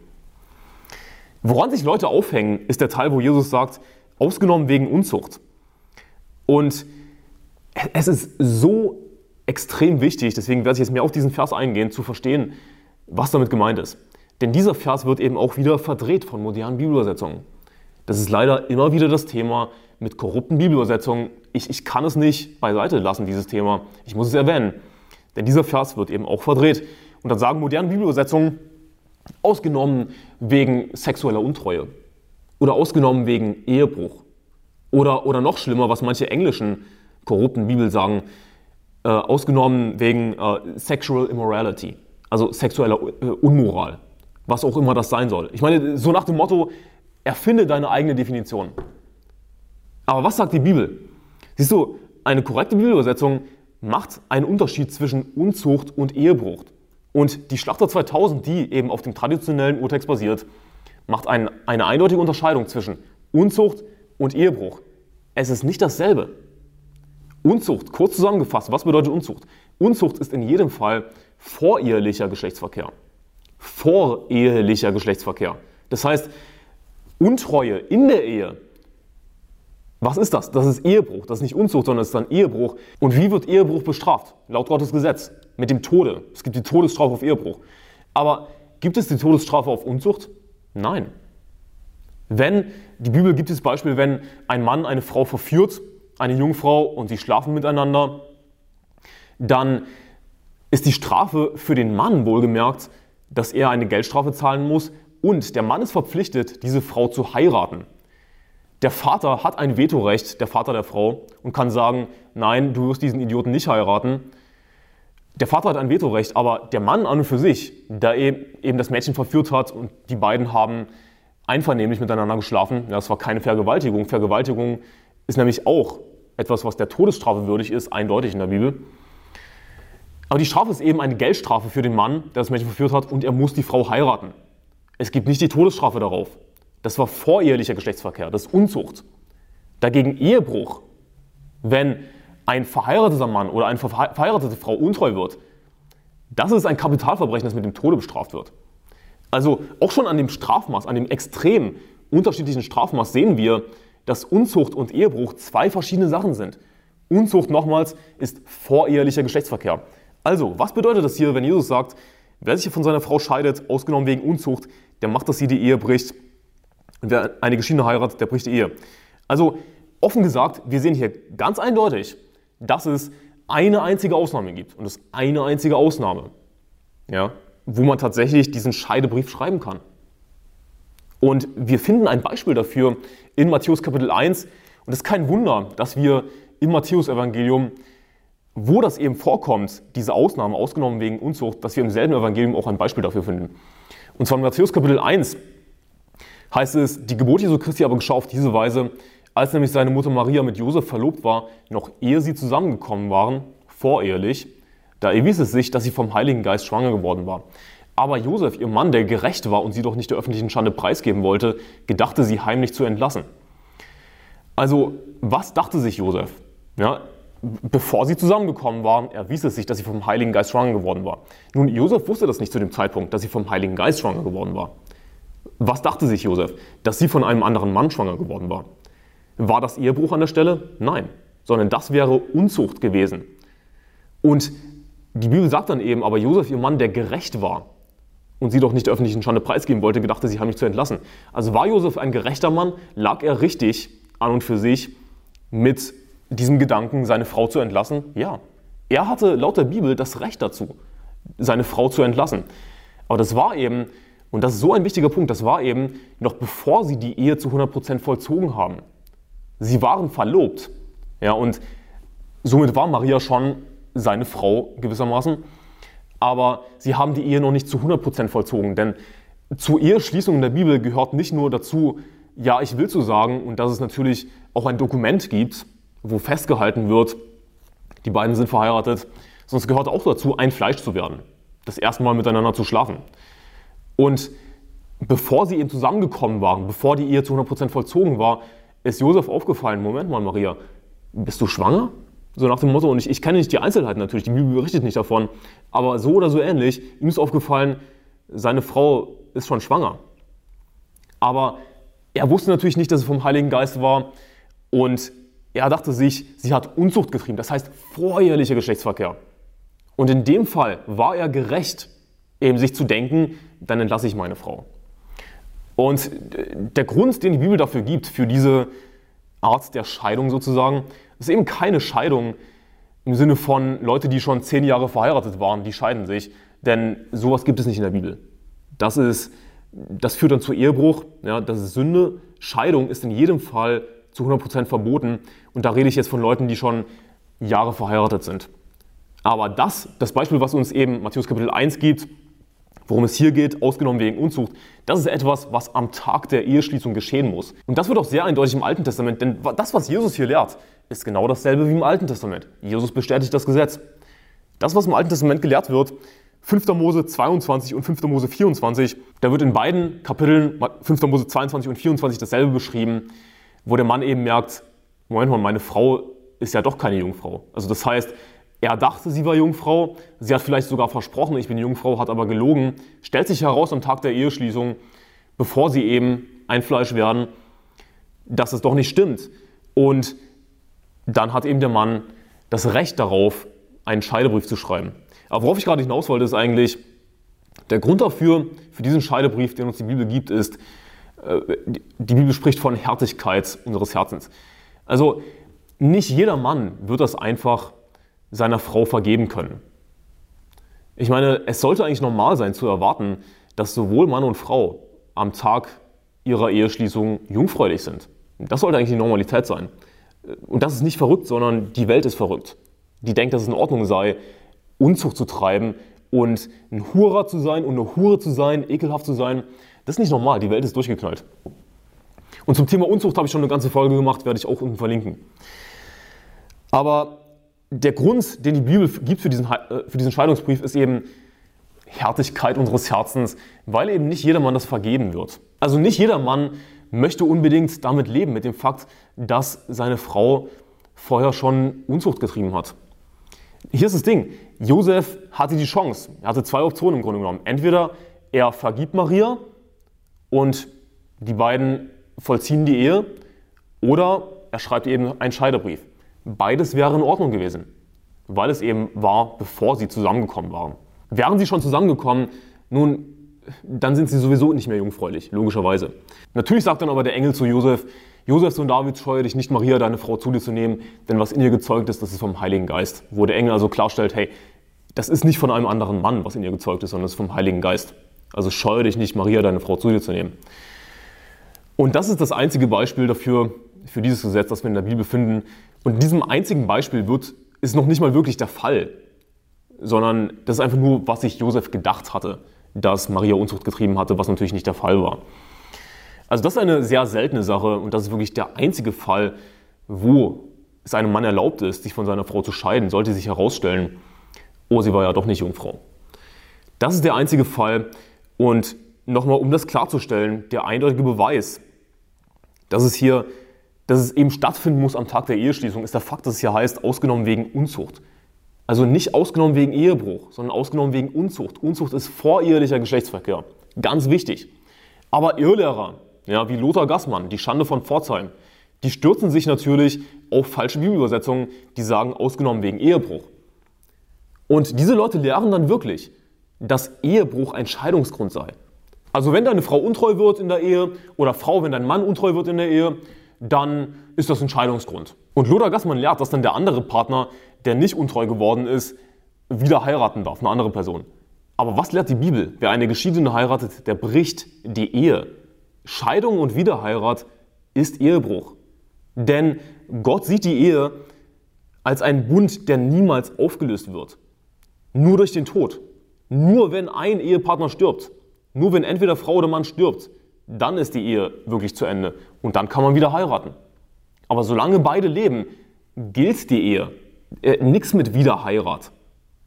Speaker 1: Woran sich Leute aufhängen, ist der Teil, wo Jesus sagt, ausgenommen wegen Unzucht. Und es ist so extrem wichtig, deswegen werde ich jetzt mehr auf diesen Vers eingehen, zu verstehen, was damit gemeint ist. Denn dieser Vers wird eben auch wieder verdreht von modernen Bibelübersetzungen. Das ist leider immer wieder das Thema mit korrupten Bibelübersetzungen. Ich, ich kann es nicht beiseite lassen, dieses Thema. Ich muss es erwähnen. Denn dieser Vers wird eben auch verdreht. Und dann sagen moderne Bibelübersetzungen, ausgenommen wegen sexueller Untreue oder ausgenommen wegen Ehebruch oder, oder noch schlimmer, was manche englischen korrupten Bibel sagen, äh, ausgenommen wegen äh, Sexual Immorality, also sexueller äh, Unmoral, was auch immer das sein soll. Ich meine, so nach dem Motto, erfinde deine eigene Definition. Aber was sagt die Bibel? Siehst du, eine korrekte Bibelübersetzung macht einen Unterschied zwischen Unzucht und Ehebruch. Und die Schlachter 2000, die eben auf dem traditionellen Urtext basiert, macht ein, eine eindeutige Unterscheidung zwischen Unzucht und Ehebruch. Es ist nicht dasselbe. Unzucht, kurz zusammengefasst, was bedeutet Unzucht? Unzucht ist in jedem Fall vorehelicher Geschlechtsverkehr. Vorehelicher Geschlechtsverkehr. Das heißt, Untreue in der Ehe. Was ist das? Das ist Ehebruch. Das ist nicht Unzucht, sondern es ist dann Ehebruch. Und wie wird Ehebruch bestraft? Laut Gottes Gesetz. Mit dem Tode. Es gibt die Todesstrafe auf Ehebruch. Aber gibt es die Todesstrafe auf Unzucht? Nein. Wenn, die Bibel gibt das Beispiel, wenn ein Mann eine Frau verführt, eine Jungfrau, und sie schlafen miteinander, dann ist die Strafe für den Mann wohlgemerkt, dass er eine Geldstrafe zahlen muss und der Mann ist verpflichtet, diese Frau zu heiraten. Der Vater hat ein Vetorecht, der Vater der Frau, und kann sagen, nein, du wirst diesen Idioten nicht heiraten. Der Vater hat ein Vetorecht, aber der Mann an und für sich, der eben das Mädchen verführt hat und die beiden haben einvernehmlich miteinander geschlafen, das war keine Vergewaltigung. Vergewaltigung ist nämlich auch etwas, was der Todesstrafe würdig ist, eindeutig in der Bibel. Aber die Strafe ist eben eine Geldstrafe für den Mann, der das Mädchen verführt hat und er muss die Frau heiraten. Es gibt nicht die Todesstrafe darauf. Das war vorehelicher Geschlechtsverkehr, das ist Unzucht. Dagegen Ehebruch, wenn ein verheirateter Mann oder eine verheiratete Frau untreu wird, das ist ein Kapitalverbrechen, das mit dem Tode bestraft wird. Also auch schon an dem Strafmaß, an dem extrem unterschiedlichen Strafmaß sehen wir, dass Unzucht und Ehebruch zwei verschiedene Sachen sind. Unzucht nochmals ist vorehelicher Geschlechtsverkehr. Also, was bedeutet das hier, wenn Jesus sagt, wer sich von seiner Frau scheidet, ausgenommen wegen Unzucht, der macht, dass sie die Ehe bricht. Und wer eine geschiedene heiratet, der bricht die Ehe. Also, offen gesagt, wir sehen hier ganz eindeutig, dass es eine einzige Ausnahme gibt. Und ist eine einzige Ausnahme, ja, wo man tatsächlich diesen Scheidebrief schreiben kann. Und wir finden ein Beispiel dafür in Matthäus Kapitel 1. Und es ist kein Wunder, dass wir im Matthäus-Evangelium, wo das eben vorkommt, diese Ausnahme, ausgenommen wegen Unzucht, dass wir im selben Evangelium auch ein Beispiel dafür finden. Und zwar in Matthäus Kapitel 1 heißt es, die Geburt Jesu Christi aber geschah auf diese Weise, als nämlich seine Mutter Maria mit Josef verlobt war, noch ehe sie zusammengekommen waren, vorehelich, da erwies es sich, dass sie vom Heiligen Geist schwanger geworden war. Aber Josef, ihr Mann, der gerecht war und sie doch nicht der öffentlichen Schande preisgeben wollte, gedachte sie heimlich zu entlassen. Also, was dachte sich Josef? Ja, bevor sie zusammengekommen waren, erwies es sich, dass sie vom Heiligen Geist schwanger geworden war. Nun, Josef wusste das nicht zu dem Zeitpunkt, dass sie vom Heiligen Geist schwanger geworden war. Was dachte sich Josef? Dass sie von einem anderen Mann schwanger geworden war. War das Ehebruch an der Stelle? Nein, sondern das wäre Unzucht gewesen. Und die Bibel sagt dann eben, aber Josef, ihr Mann, der gerecht war und sie doch nicht der öffentlichen Schande preisgeben wollte, gedachte, sie haben mich zu entlassen. Also war Josef ein gerechter Mann, lag er richtig an und für sich mit diesem Gedanken, seine Frau zu entlassen? Ja. Er hatte laut der Bibel das Recht dazu, seine Frau zu entlassen. Aber das war eben, und das ist so ein wichtiger Punkt, das war eben noch bevor sie die Ehe zu 100% vollzogen haben. Sie waren verlobt. Ja, und somit war Maria schon seine Frau gewissermaßen. Aber sie haben die Ehe noch nicht zu 100% vollzogen, denn zur Eheschließung in der Bibel gehört nicht nur dazu, ja, ich will zu sagen, und dass es natürlich auch ein Dokument gibt, wo festgehalten wird, die beiden sind verheiratet, es gehört auch dazu, ein Fleisch zu werden, das erste Mal miteinander zu schlafen. Und bevor sie eben zusammengekommen waren, bevor die Ehe zu 100% vollzogen war, ist Josef aufgefallen, Moment mal Maria, bist du schwanger? So nach dem Motto, und ich, ich kenne nicht die Einzelheiten natürlich, die Bibel berichtet nicht davon, aber so oder so ähnlich, ihm ist aufgefallen, seine Frau ist schon schwanger. Aber er wusste natürlich nicht, dass es vom Heiligen Geist war und er dachte sich, sie hat Unzucht getrieben, das heißt vorehelicher Geschlechtsverkehr. Und in dem Fall war er gerecht, eben sich zu denken, dann entlasse ich meine Frau. Und der Grund, den die Bibel dafür gibt, für diese Art der Scheidung sozusagen, ist eben keine Scheidung im Sinne von Leute, die schon zehn Jahre verheiratet waren, die scheiden sich. Denn sowas gibt es nicht in der Bibel. Das, ist, das führt dann zu Ehebruch, ja, das ist Sünde. Scheidung ist in jedem Fall zu 100% verboten. Und da rede ich jetzt von Leuten, die schon Jahre verheiratet sind. Aber das, das Beispiel, was uns eben Matthäus Kapitel 1 gibt, worum es hier geht, ausgenommen wegen Unzucht, das ist etwas, was am Tag der Eheschließung geschehen muss. Und das wird auch sehr eindeutig im Alten Testament, denn das, was Jesus hier lehrt, ist genau dasselbe wie im Alten Testament. Jesus bestätigt das Gesetz. Das, was im Alten Testament gelehrt wird, 5. Mose 22 und 5. Mose 24, da wird in beiden Kapiteln, 5. Mose 22 und 24, dasselbe beschrieben wo der Mann eben merkt, Moment mal, meine Frau ist ja doch keine Jungfrau. Also das heißt, er dachte, sie war Jungfrau, sie hat vielleicht sogar versprochen, ich bin Jungfrau, hat aber gelogen, stellt sich heraus am Tag der Eheschließung, bevor sie eben ein Fleisch werden, dass es doch nicht stimmt. Und dann hat eben der Mann das Recht darauf, einen Scheidebrief zu schreiben. Aber worauf ich gerade hinaus wollte, ist eigentlich, der Grund dafür, für diesen Scheidebrief, den uns die Bibel gibt, ist, äh, die Bibel spricht von Härtigkeit unseres Herzens. Also nicht jeder Mann wird das einfach seiner Frau vergeben können. Ich meine, es sollte eigentlich normal sein zu erwarten, dass sowohl Mann und Frau am Tag ihrer Eheschließung jungfräulich sind. Das sollte eigentlich die Normalität sein. Und das ist nicht verrückt, sondern die Welt ist verrückt. Die denkt, dass es in Ordnung sei, Unzucht zu treiben und ein Hurer zu sein und eine Hure zu sein, ekelhaft zu sein. Das ist nicht normal, die Welt ist durchgeknallt. Und zum Thema Unzucht habe ich schon eine ganze Folge gemacht, werde ich auch unten verlinken. Aber der Grund, den die Bibel gibt für diesen, äh, für diesen Scheidungsbrief, ist eben Härtigkeit unseres Herzens, weil eben nicht jedermann das vergeben wird. Also nicht jeder Mann möchte unbedingt damit leben, mit dem Fakt, dass seine Frau vorher schon Unzucht getrieben hat. Hier ist das Ding, Josef hatte die Chance, er hatte zwei Optionen im Grunde genommen. Entweder er vergibt Maria und die beiden vollziehen die Ehe oder er schreibt eben einen Scheidebrief. Beides wäre in Ordnung gewesen, weil es eben war, bevor sie zusammengekommen waren. Wären sie schon zusammengekommen, nun, dann sind sie sowieso nicht mehr jungfräulich, logischerweise. Natürlich sagt dann aber der Engel zu Josef, Josef, Sohn Davids, scheue dich nicht, Maria, deine Frau, zu dir zu nehmen, denn was in ihr gezeugt ist, das ist vom Heiligen Geist. Wo der Engel also klarstellt, hey, das ist nicht von einem anderen Mann, was in ihr gezeugt ist, sondern es ist vom Heiligen Geist. Also scheue dich nicht, Maria, deine Frau, zu dir zu nehmen. Und das ist das einzige Beispiel dafür, für dieses Gesetz, das wir in der Bibel finden. Und in diesem einzigen Beispiel wird, ist noch nicht mal wirklich der Fall, sondern das ist einfach nur, was sich Josef gedacht hatte, dass Maria Unzucht getrieben hatte, was natürlich nicht der Fall war. Also das ist eine sehr seltene Sache und das ist wirklich der einzige Fall, wo es einem Mann erlaubt ist, sich von seiner Frau zu scheiden, sollte sich herausstellen, oh, sie war ja doch nicht Jungfrau. Das ist der einzige Fall, und nochmal, um das klarzustellen, der eindeutige Beweis, dass es hier dass es eben stattfinden muss am Tag der Eheschließung, ist der Fakt, dass es hier heißt, ausgenommen wegen Unzucht. Also nicht ausgenommen wegen Ehebruch, sondern ausgenommen wegen Unzucht. Unzucht ist vorehelicher Geschlechtsverkehr. Ganz wichtig. Aber Irrlehrer, ja, wie Lothar Gassmann, die Schande von Pforzheim, die stürzen sich natürlich auf falsche Bibelübersetzungen, die sagen, ausgenommen wegen Ehebruch. Und diese Leute lehren dann wirklich, dass Ehebruch ein Scheidungsgrund sei. Also wenn deine Frau untreu wird in der Ehe oder Frau, wenn dein Mann untreu wird in der Ehe, dann ist das ein Scheidungsgrund. Und Lothar Gassmann lehrt, dass dann der andere Partner, der nicht untreu geworden ist, wieder heiraten darf, eine andere Person. Aber was lehrt die Bibel? Wer eine Geschiedene heiratet, der bricht die Ehe. Scheidung und Wiederheirat ist Ehebruch. Denn Gott sieht die Ehe als einen Bund, der niemals aufgelöst wird. Nur durch den Tod. Nur wenn ein Ehepartner stirbt. Nur wenn entweder Frau oder Mann stirbt, dann ist die Ehe wirklich zu Ende und dann kann man wieder heiraten. Aber solange beide leben, gilt die Ehe. Äh, Nichts mit Wiederheirat.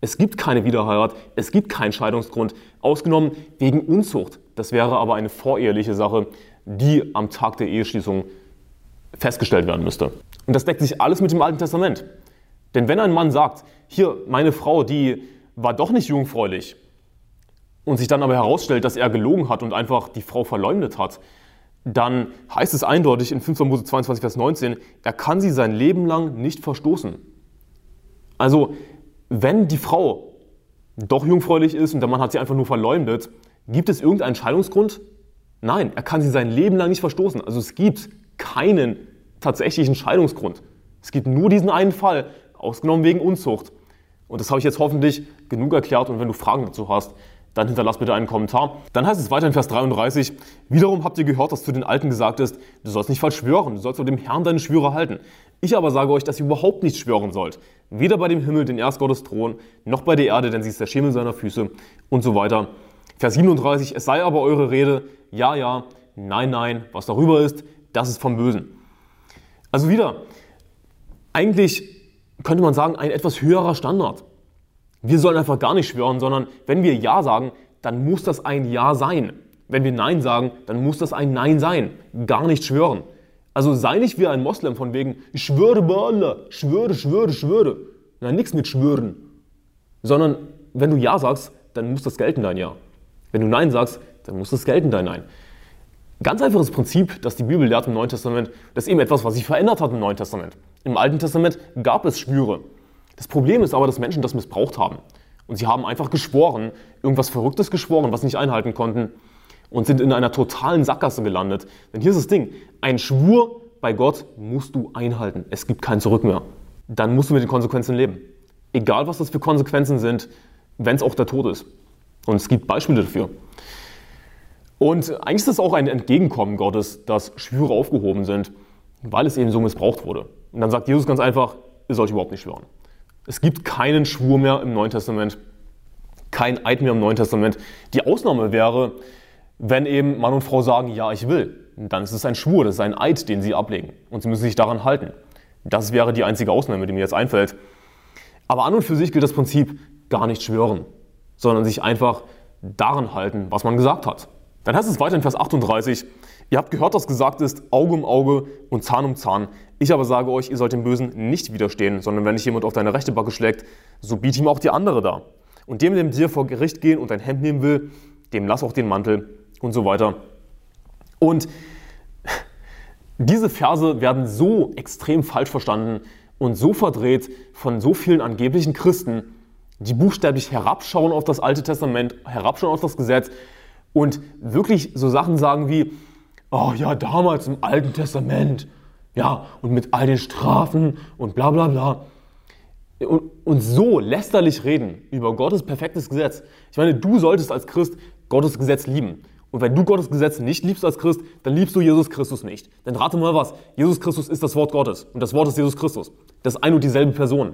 Speaker 1: Es gibt keine Wiederheirat, es gibt keinen Scheidungsgrund, ausgenommen wegen Unzucht. Das wäre aber eine voreheliche Sache, die am Tag der Eheschließung festgestellt werden müsste. Und das deckt sich alles mit dem Alten Testament. Denn wenn ein Mann sagt, hier, meine Frau, die war doch nicht jungfräulich, und sich dann aber herausstellt, dass er gelogen hat und einfach die Frau verleumdet hat, dann heißt es eindeutig in 5. Mose 22, Vers 19, er kann sie sein Leben lang nicht verstoßen. Also, wenn die Frau doch jungfräulich ist und der Mann hat sie einfach nur verleumdet, gibt es irgendeinen Scheidungsgrund? Nein, er kann sie sein Leben lang nicht verstoßen. Also es gibt keinen tatsächlichen Scheidungsgrund. Es gibt nur diesen einen Fall, ausgenommen wegen Unzucht. Und das habe ich jetzt hoffentlich genug erklärt und wenn du Fragen dazu hast, dann hinterlass bitte einen Kommentar. Dann heißt es weiter in Vers 33, wiederum habt ihr gehört, dass zu den Alten gesagt ist, du sollst nicht falsch schwören, du sollst vor dem Herrn deine Schwüre halten. Ich aber sage euch, dass ihr überhaupt nicht schwören sollt. Weder bei dem Himmel, den er ist Gottes Thron, noch bei der Erde, denn sie ist der Schemel seiner Füße und so weiter. Vers 37, es sei aber eure Rede, ja, ja, nein, nein, was darüber ist, das ist vom Bösen. Also wieder, eigentlich könnte man sagen, ein etwas höherer Standard. Wir sollen einfach gar nicht schwören, sondern wenn wir Ja sagen, dann muss das ein Ja sein. Wenn wir Nein sagen, dann muss das ein Nein sein. Gar nicht schwören. Also sei nicht wie ein Moslem von wegen, ich schwöre bei Allah, schwöre, schwöre, schwöre. Na, nichts mit schwören. Sondern wenn du Ja sagst, dann muss das gelten, dein Ja. Wenn du Nein sagst, dann muss das gelten, dein Nein. Ganz einfaches Prinzip, das die Bibel lehrt im Neuen Testament, das ist eben etwas, was sich verändert hat im Neuen Testament. Im Alten Testament gab es Schwüre. Das Problem ist aber, dass Menschen das missbraucht haben. Und sie haben einfach geschworen, irgendwas Verrücktes geschworen, was sie nicht einhalten konnten und sind in einer totalen Sackgasse gelandet. Denn hier ist das Ding, ein Schwur bei Gott musst du einhalten. Es gibt kein Zurück mehr. Dann musst du mit den Konsequenzen leben. Egal, was das für Konsequenzen sind, wenn es auch der Tod ist. Und es gibt Beispiele dafür. Und eigentlich ist es auch ein Entgegenkommen Gottes, dass Schwüre aufgehoben sind, weil es eben so missbraucht wurde. Und dann sagt Jesus ganz einfach, ihr sollt überhaupt nicht schwören. Es gibt keinen Schwur mehr im Neuen Testament, kein Eid mehr im Neuen Testament. Die Ausnahme wäre, wenn eben Mann und Frau sagen, ja, ich will. Dann ist es ein Schwur, das ist ein Eid, den sie ablegen. Und sie müssen sich daran halten. Das wäre die einzige Ausnahme, die mir jetzt einfällt. Aber an und für sich gilt das Prinzip gar nicht schwören, sondern sich einfach daran halten, was man gesagt hat. Dann heißt es weiter in Vers 38, ihr habt gehört, dass gesagt ist, Auge um Auge und Zahn um Zahn. Ich aber sage euch, ihr sollt dem Bösen nicht widerstehen, sondern wenn dich jemand auf deine rechte Backe schlägt, so biet ihm auch die andere da. Und dem, der mit dir vor Gericht gehen und dein Hemd nehmen will, dem lass auch den Mantel und so weiter. Und diese Verse werden so extrem falsch verstanden und so verdreht von so vielen angeblichen Christen, die buchstäblich herabschauen auf das Alte Testament, herabschauen auf das Gesetz und wirklich so Sachen sagen wie, oh ja, damals im Alten Testament, ja, und mit all den Strafen und bla bla bla. Und, und so lästerlich reden über Gottes perfektes Gesetz. Ich meine, du solltest als Christ Gottes Gesetz lieben. Und wenn du Gottes Gesetz nicht liebst als Christ, dann liebst du Jesus Christus nicht. Denn rate mal was, Jesus Christus ist das Wort Gottes und das Wort ist Jesus Christus. Das ist ein und dieselbe Person.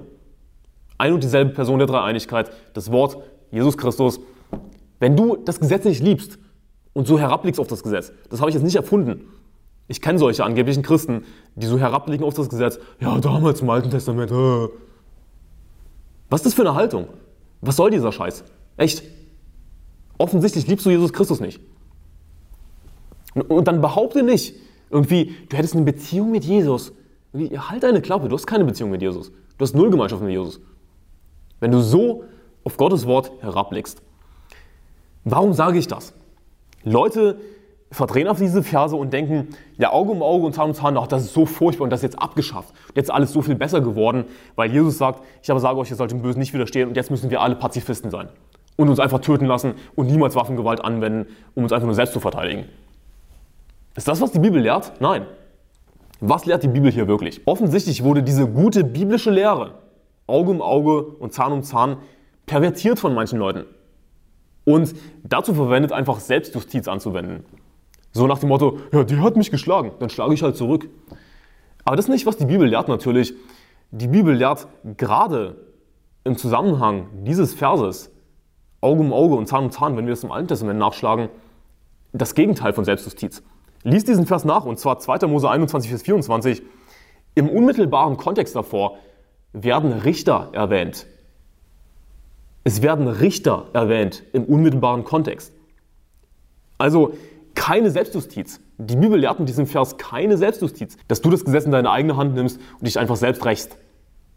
Speaker 1: Ein und dieselbe Person der Dreieinigkeit, das Wort Jesus Christus. Wenn du das Gesetz nicht liebst und so herabblickst auf das Gesetz, das habe ich jetzt nicht erfunden, ich kenne solche angeblichen Christen, die so herabblicken auf das Gesetz. Ja, damals im Alten Testament. Äh. Was ist das für eine Haltung? Was soll dieser Scheiß? Echt? Offensichtlich liebst du Jesus Christus nicht. Und dann behaupte nicht, Irgendwie, du hättest eine Beziehung mit Jesus. Halt deine Klappe, du hast keine Beziehung mit Jesus. Du hast null Gemeinschaft mit Jesus. Wenn du so auf Gottes Wort herabblickst. Warum sage ich das? Leute verdrehen auf diese Verse und denken, ja, Auge um Auge und Zahn um Zahn, ach, das ist so furchtbar und das ist jetzt abgeschafft. Jetzt ist alles so viel besser geworden, weil Jesus sagt, ich aber sage euch, ihr sollt dem Bösen nicht widerstehen und jetzt müssen wir alle Pazifisten sein und uns einfach töten lassen und niemals Waffengewalt anwenden, um uns einfach nur selbst zu verteidigen. Ist das, was die Bibel lehrt? Nein. Was lehrt die Bibel hier wirklich? Offensichtlich wurde diese gute biblische Lehre, Auge um Auge und Zahn um Zahn, pervertiert von manchen Leuten. Und dazu verwendet, einfach Selbstjustiz anzuwenden. So nach dem Motto, ja, die hat mich geschlagen, dann schlage ich halt zurück. Aber das ist nicht, was die Bibel lehrt natürlich. Die Bibel lehrt gerade im Zusammenhang dieses Verses, Auge um Auge und Zahn um Zahn, wenn wir das im Alten Testament nachschlagen, das Gegenteil von Selbstjustiz. Lies diesen Vers nach, und zwar 2. Mose 21, Vers 24. Im unmittelbaren Kontext davor werden Richter erwähnt. Es werden Richter erwähnt im unmittelbaren Kontext. Also keine Selbstjustiz. Die Bibel lehrt in diesem Vers keine Selbstjustiz, dass du das Gesetz in deine eigene Hand nimmst und dich einfach selbst rächst.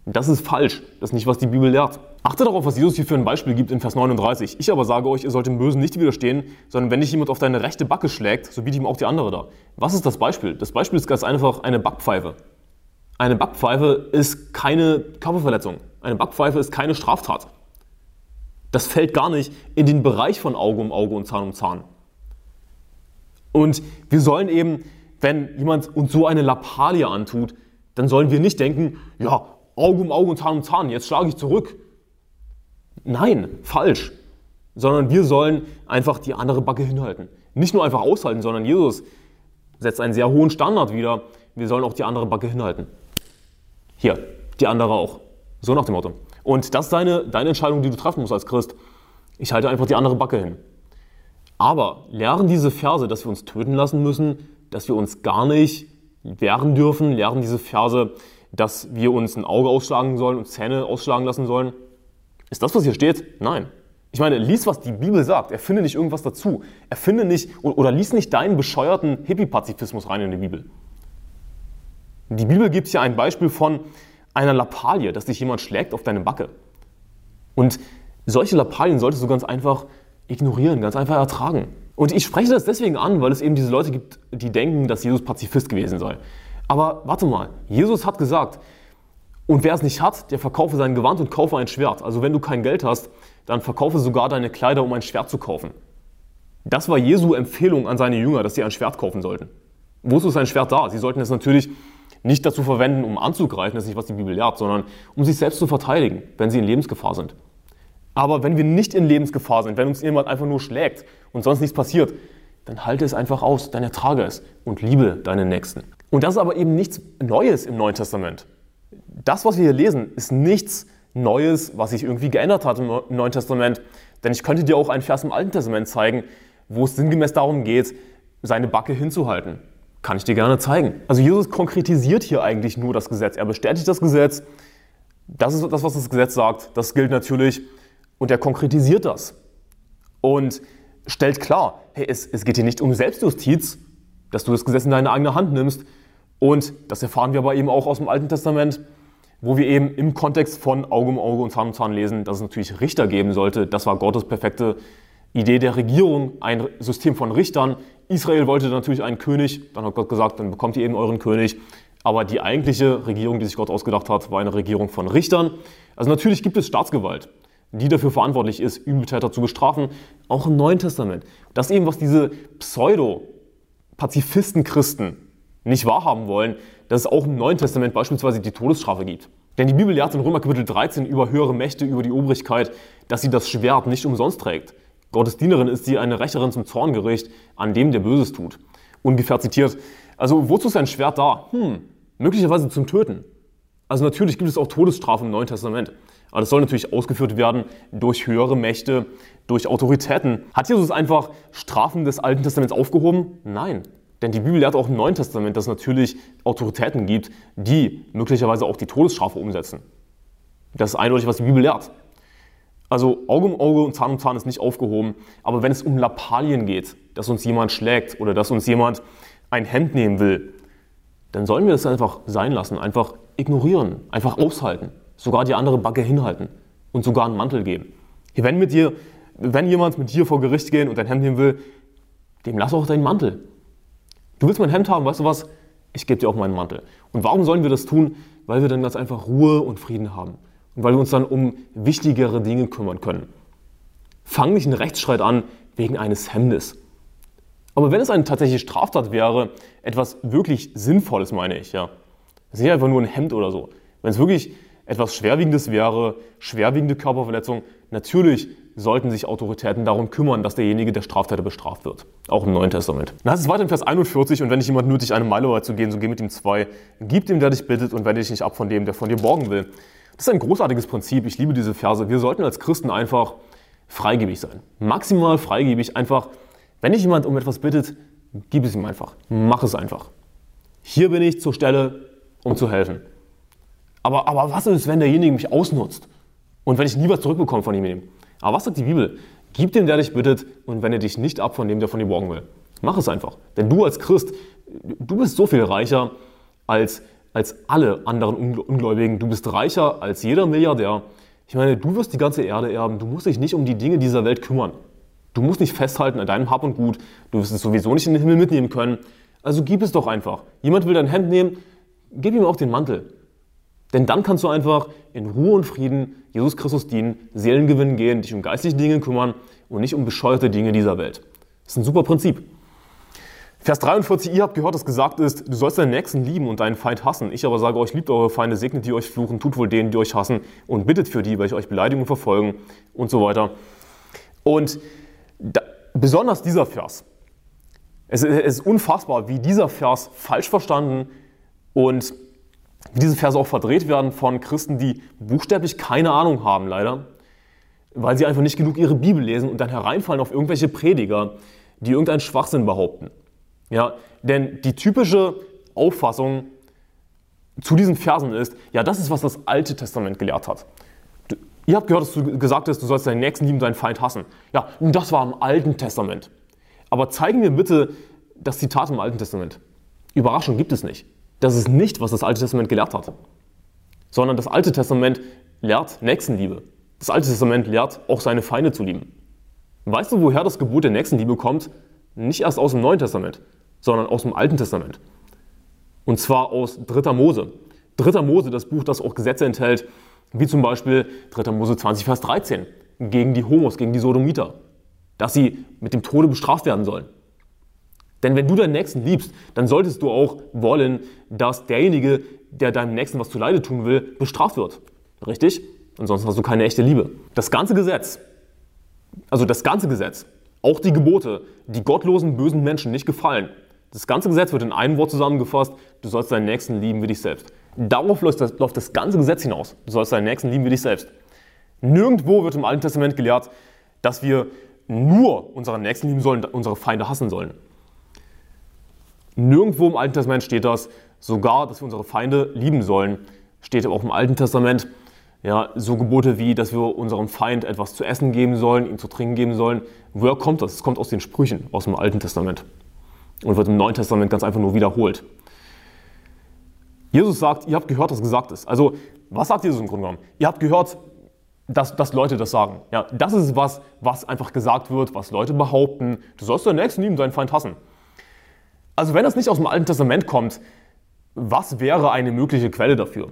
Speaker 1: Das ist falsch. Das ist nicht, was die Bibel lehrt. Achte darauf, was Jesus hier für ein Beispiel gibt in Vers 39. Ich aber sage euch, ihr sollt dem Bösen nicht widerstehen, sondern wenn dich jemand auf deine rechte Backe schlägt, so biete ihm auch die andere da. Was ist das Beispiel? Das Beispiel ist ganz einfach eine Backpfeife. Eine Backpfeife ist keine Körperverletzung. Eine Backpfeife ist keine Straftat. Das fällt gar nicht in den Bereich von Auge um Auge und Zahn um Zahn. Und wir sollen eben, wenn jemand uns so eine Lappalie antut, dann sollen wir nicht denken, ja, Auge um Auge und Zahn um Zahn, jetzt schlage ich zurück. Nein, falsch. Sondern wir sollen einfach die andere Backe hinhalten. Nicht nur einfach aushalten, sondern Jesus setzt einen sehr hohen Standard wieder. Wir sollen auch die andere Backe hinhalten. Hier, die andere auch. So nach dem Motto. Und das ist deine, deine Entscheidung, die du treffen musst als Christ. Ich halte einfach die andere Backe hin. Aber lehren diese Verse, dass wir uns töten lassen müssen, dass wir uns gar nicht wehren dürfen, lehren diese Verse, dass wir uns ein Auge ausschlagen sollen und Zähne ausschlagen lassen sollen? Ist das, was hier steht? Nein. Ich meine, lies, was die Bibel sagt. Erfinde nicht irgendwas dazu. Erfinde nicht oder lies nicht deinen bescheuerten Hippie-Pazifismus rein in die Bibel. Die Bibel gibt hier ein Beispiel von einer Lappalie, dass dich jemand schlägt auf deine Backe. Und solche Lappalien solltest du ganz einfach ignorieren, ganz einfach ertragen. Und ich spreche das deswegen an, weil es eben diese Leute gibt, die denken, dass Jesus Pazifist gewesen sei. Aber warte mal, Jesus hat gesagt, und wer es nicht hat, der verkaufe sein Gewand und kaufe ein Schwert. Also wenn du kein Geld hast, dann verkaufe sogar deine Kleider, um ein Schwert zu kaufen. Das war Jesu Empfehlung an seine Jünger, dass sie ein Schwert kaufen sollten. Wozu ist ein Schwert da? Sie sollten es natürlich nicht dazu verwenden, um anzugreifen, das ist nicht, was die Bibel lehrt, sondern um sich selbst zu verteidigen, wenn sie in Lebensgefahr sind. Aber wenn wir nicht in Lebensgefahr sind, wenn uns jemand einfach nur schlägt und sonst nichts passiert, dann halte es einfach aus, dann ertrage es und liebe deinen Nächsten. Und das ist aber eben nichts Neues im Neuen Testament. Das, was wir hier lesen, ist nichts Neues, was sich irgendwie geändert hat im Neuen Testament. Denn ich könnte dir auch einen Vers im Alten Testament zeigen, wo es sinngemäß darum geht, seine Backe hinzuhalten. Kann ich dir gerne zeigen. Also Jesus konkretisiert hier eigentlich nur das Gesetz. Er bestätigt das Gesetz. Das ist das, was das Gesetz sagt. Das gilt natürlich. Und er konkretisiert das. Und stellt klar, hey, es, es geht hier nicht um Selbstjustiz, dass du das Gesetz in deine eigene Hand nimmst. Und das erfahren wir aber eben auch aus dem Alten Testament, wo wir eben im Kontext von Auge um Auge und Zahn um Zahn lesen, dass es natürlich Richter geben sollte. Das war Gottes perfekte Idee der Regierung, ein System von Richtern. Israel wollte natürlich einen König, dann hat Gott gesagt, dann bekommt ihr eben euren König. Aber die eigentliche Regierung, die sich Gott ausgedacht hat, war eine Regierung von Richtern. Also natürlich gibt es Staatsgewalt, die dafür verantwortlich ist, Übeltäter zu bestrafen, auch im Neuen Testament. Das eben, was diese Pseudo-Pazifisten-Christen nicht wahrhaben wollen, dass es auch im Neuen Testament beispielsweise die Todesstrafe gibt. Denn die Bibel lehrt in Römer Kapitel 13 über höhere Mächte, über die Obrigkeit, dass sie das Schwert nicht umsonst trägt. Gottes Dienerin ist sie eine Rächerin zum Zorngericht, an dem der Böses tut. Ungefähr zitiert. Also wozu ist ein Schwert da? Hm, möglicherweise zum Töten. Also natürlich gibt es auch Todesstrafen im Neuen Testament. Aber das soll natürlich ausgeführt werden durch höhere Mächte, durch Autoritäten. Hat Jesus einfach Strafen des Alten Testaments aufgehoben? Nein. Denn die Bibel lehrt auch im Neuen Testament, dass es natürlich Autoritäten gibt, die möglicherweise auch die Todesstrafe umsetzen. Das ist eindeutig, was die Bibel lehrt. Also Auge um Auge und Zahn um Zahn ist nicht aufgehoben. Aber wenn es um Lappalien geht, dass uns jemand schlägt oder dass uns jemand ein Hemd nehmen will, dann sollen wir es einfach sein lassen, einfach ignorieren, einfach aushalten, sogar die andere Backe hinhalten und sogar einen Mantel geben. Wenn, mit dir, wenn jemand mit dir vor Gericht gehen und dein Hemd nehmen will, dem lass auch deinen Mantel. Du willst mein Hemd haben, weißt du was? Ich gebe dir auch meinen Mantel. Und warum sollen wir das tun? Weil wir dann ganz einfach Ruhe und Frieden haben. Und weil wir uns dann um wichtigere Dinge kümmern können. Fang nicht einen Rechtsstreit an wegen eines Hemdes. Aber wenn es eine tatsächliche Straftat wäre, etwas wirklich Sinnvolles meine ich, ja. Das ist nicht einfach nur ein Hemd oder so. Wenn es wirklich etwas Schwerwiegendes wäre, schwerwiegende Körperverletzung, natürlich sollten sich Autoritäten darum kümmern, dass derjenige der Straftäter bestraft wird. Auch im Neuen Testament. Dann heißt es weiter in Vers 41, und wenn dich jemand nötigt, eine Meile weit zu gehen, so geh mit ihm zwei. Gib dem, der dich bittet, und wende dich nicht ab von dem, der von dir borgen will. Das ist ein großartiges Prinzip. Ich liebe diese Verse. Wir sollten als Christen einfach freigebig sein. Maximal freigebig. Einfach, wenn dich jemand um etwas bittet, gib es ihm einfach. Mach es einfach. Hier bin ich zur Stelle, um zu helfen. Aber, aber was ist, wenn derjenige mich ausnutzt und wenn ich nie was zurückbekomme von ihm? Aber was sagt die Bibel? Gib dem, der dich bittet und wende dich nicht ab von dem, der von dir borgen will. Mach es einfach. Denn du als Christ, du bist so viel reicher als, als alle anderen Ungläubigen. Du bist reicher als jeder Milliardär. Ich meine, du wirst die ganze Erde erben. Du musst dich nicht um die Dinge dieser Welt kümmern. Du musst nicht festhalten an deinem Hab und Gut. Du wirst es sowieso nicht in den Himmel mitnehmen können. Also gib es doch einfach. Jemand will dein Hemd nehmen, gib ihm auch den Mantel. Denn dann kannst du einfach in Ruhe und Frieden Jesus Christus dienen, Seelen gewinnen gehen, dich um geistliche Dinge kümmern und nicht um bescheuerte Dinge dieser Welt. Das ist ein super Prinzip. Vers 43, ihr habt gehört, dass gesagt ist, du sollst deinen Nächsten lieben und deinen Feind hassen. Ich aber sage euch, liebt eure Feinde, segnet die euch fluchen, tut wohl denen, die euch hassen und bittet für die, welche euch beleidigen und verfolgen und so weiter. Und da, besonders dieser Vers. Es, es ist unfassbar, wie dieser Vers falsch verstanden und wie diese Verse auch verdreht werden von Christen, die buchstäblich keine Ahnung haben, leider, weil sie einfach nicht genug ihre Bibel lesen und dann hereinfallen auf irgendwelche Prediger, die irgendeinen Schwachsinn behaupten. Ja, denn die typische Auffassung zu diesen Versen ist, ja, das ist, was das Alte Testament gelehrt hat. Du, ihr habt gehört, dass du gesagt hast, du sollst deinen Nächsten lieben, deinen Feind hassen. Ja, das war im Alten Testament. Aber zeigen mir bitte das Zitat im Alten Testament. Überraschung gibt es nicht. Das ist nicht, was das Alte Testament gelehrt hat. Sondern das Alte Testament lehrt Nächstenliebe. Das Alte Testament lehrt auch seine Feinde zu lieben. Weißt du, woher das Gebot der Nächstenliebe kommt? Nicht erst aus dem Neuen Testament, sondern aus dem Alten Testament. Und zwar aus 3. Mose. 3. Mose, das Buch, das auch Gesetze enthält, wie zum Beispiel 3. Mose 20, Vers 13, gegen die Homos, gegen die Sodomiter, dass sie mit dem Tode bestraft werden sollen. Denn wenn du deinen Nächsten liebst, dann solltest du auch wollen, dass derjenige, der deinem Nächsten was zuleide tun will, bestraft wird. Richtig? Ansonsten hast du keine echte Liebe. Das ganze Gesetz, also das ganze Gesetz, auch die Gebote, die gottlosen, bösen Menschen nicht gefallen. Das ganze Gesetz wird in einem Wort zusammengefasst, du sollst deinen Nächsten lieben wie dich selbst. Darauf läuft das, läuft das ganze Gesetz hinaus. Du sollst deinen Nächsten lieben wie dich selbst. Nirgendwo wird im Alten Testament gelehrt, dass wir nur unseren Nächsten lieben sollen, unsere Feinde hassen sollen. Nirgendwo im Alten Testament steht das, sogar, dass wir unsere Feinde lieben sollen. Steht auch im Alten Testament. Ja, so Gebote wie, dass wir unserem Feind etwas zu essen geben sollen, ihm zu trinken geben sollen. Woher kommt das? Es kommt aus den Sprüchen, aus dem Alten Testament. Und wird im Neuen Testament ganz einfach nur wiederholt. Jesus sagt, ihr habt gehört, was gesagt ist. Also, was sagt Jesus im Grunde genommen? Ihr habt gehört, dass, dass Leute das sagen. Ja, das ist was, was einfach gesagt wird, was Leute behaupten. Du sollst deinen Nächsten lieben, deinen Feind hassen. Also wenn das nicht aus dem Alten Testament kommt, was wäre eine mögliche Quelle dafür?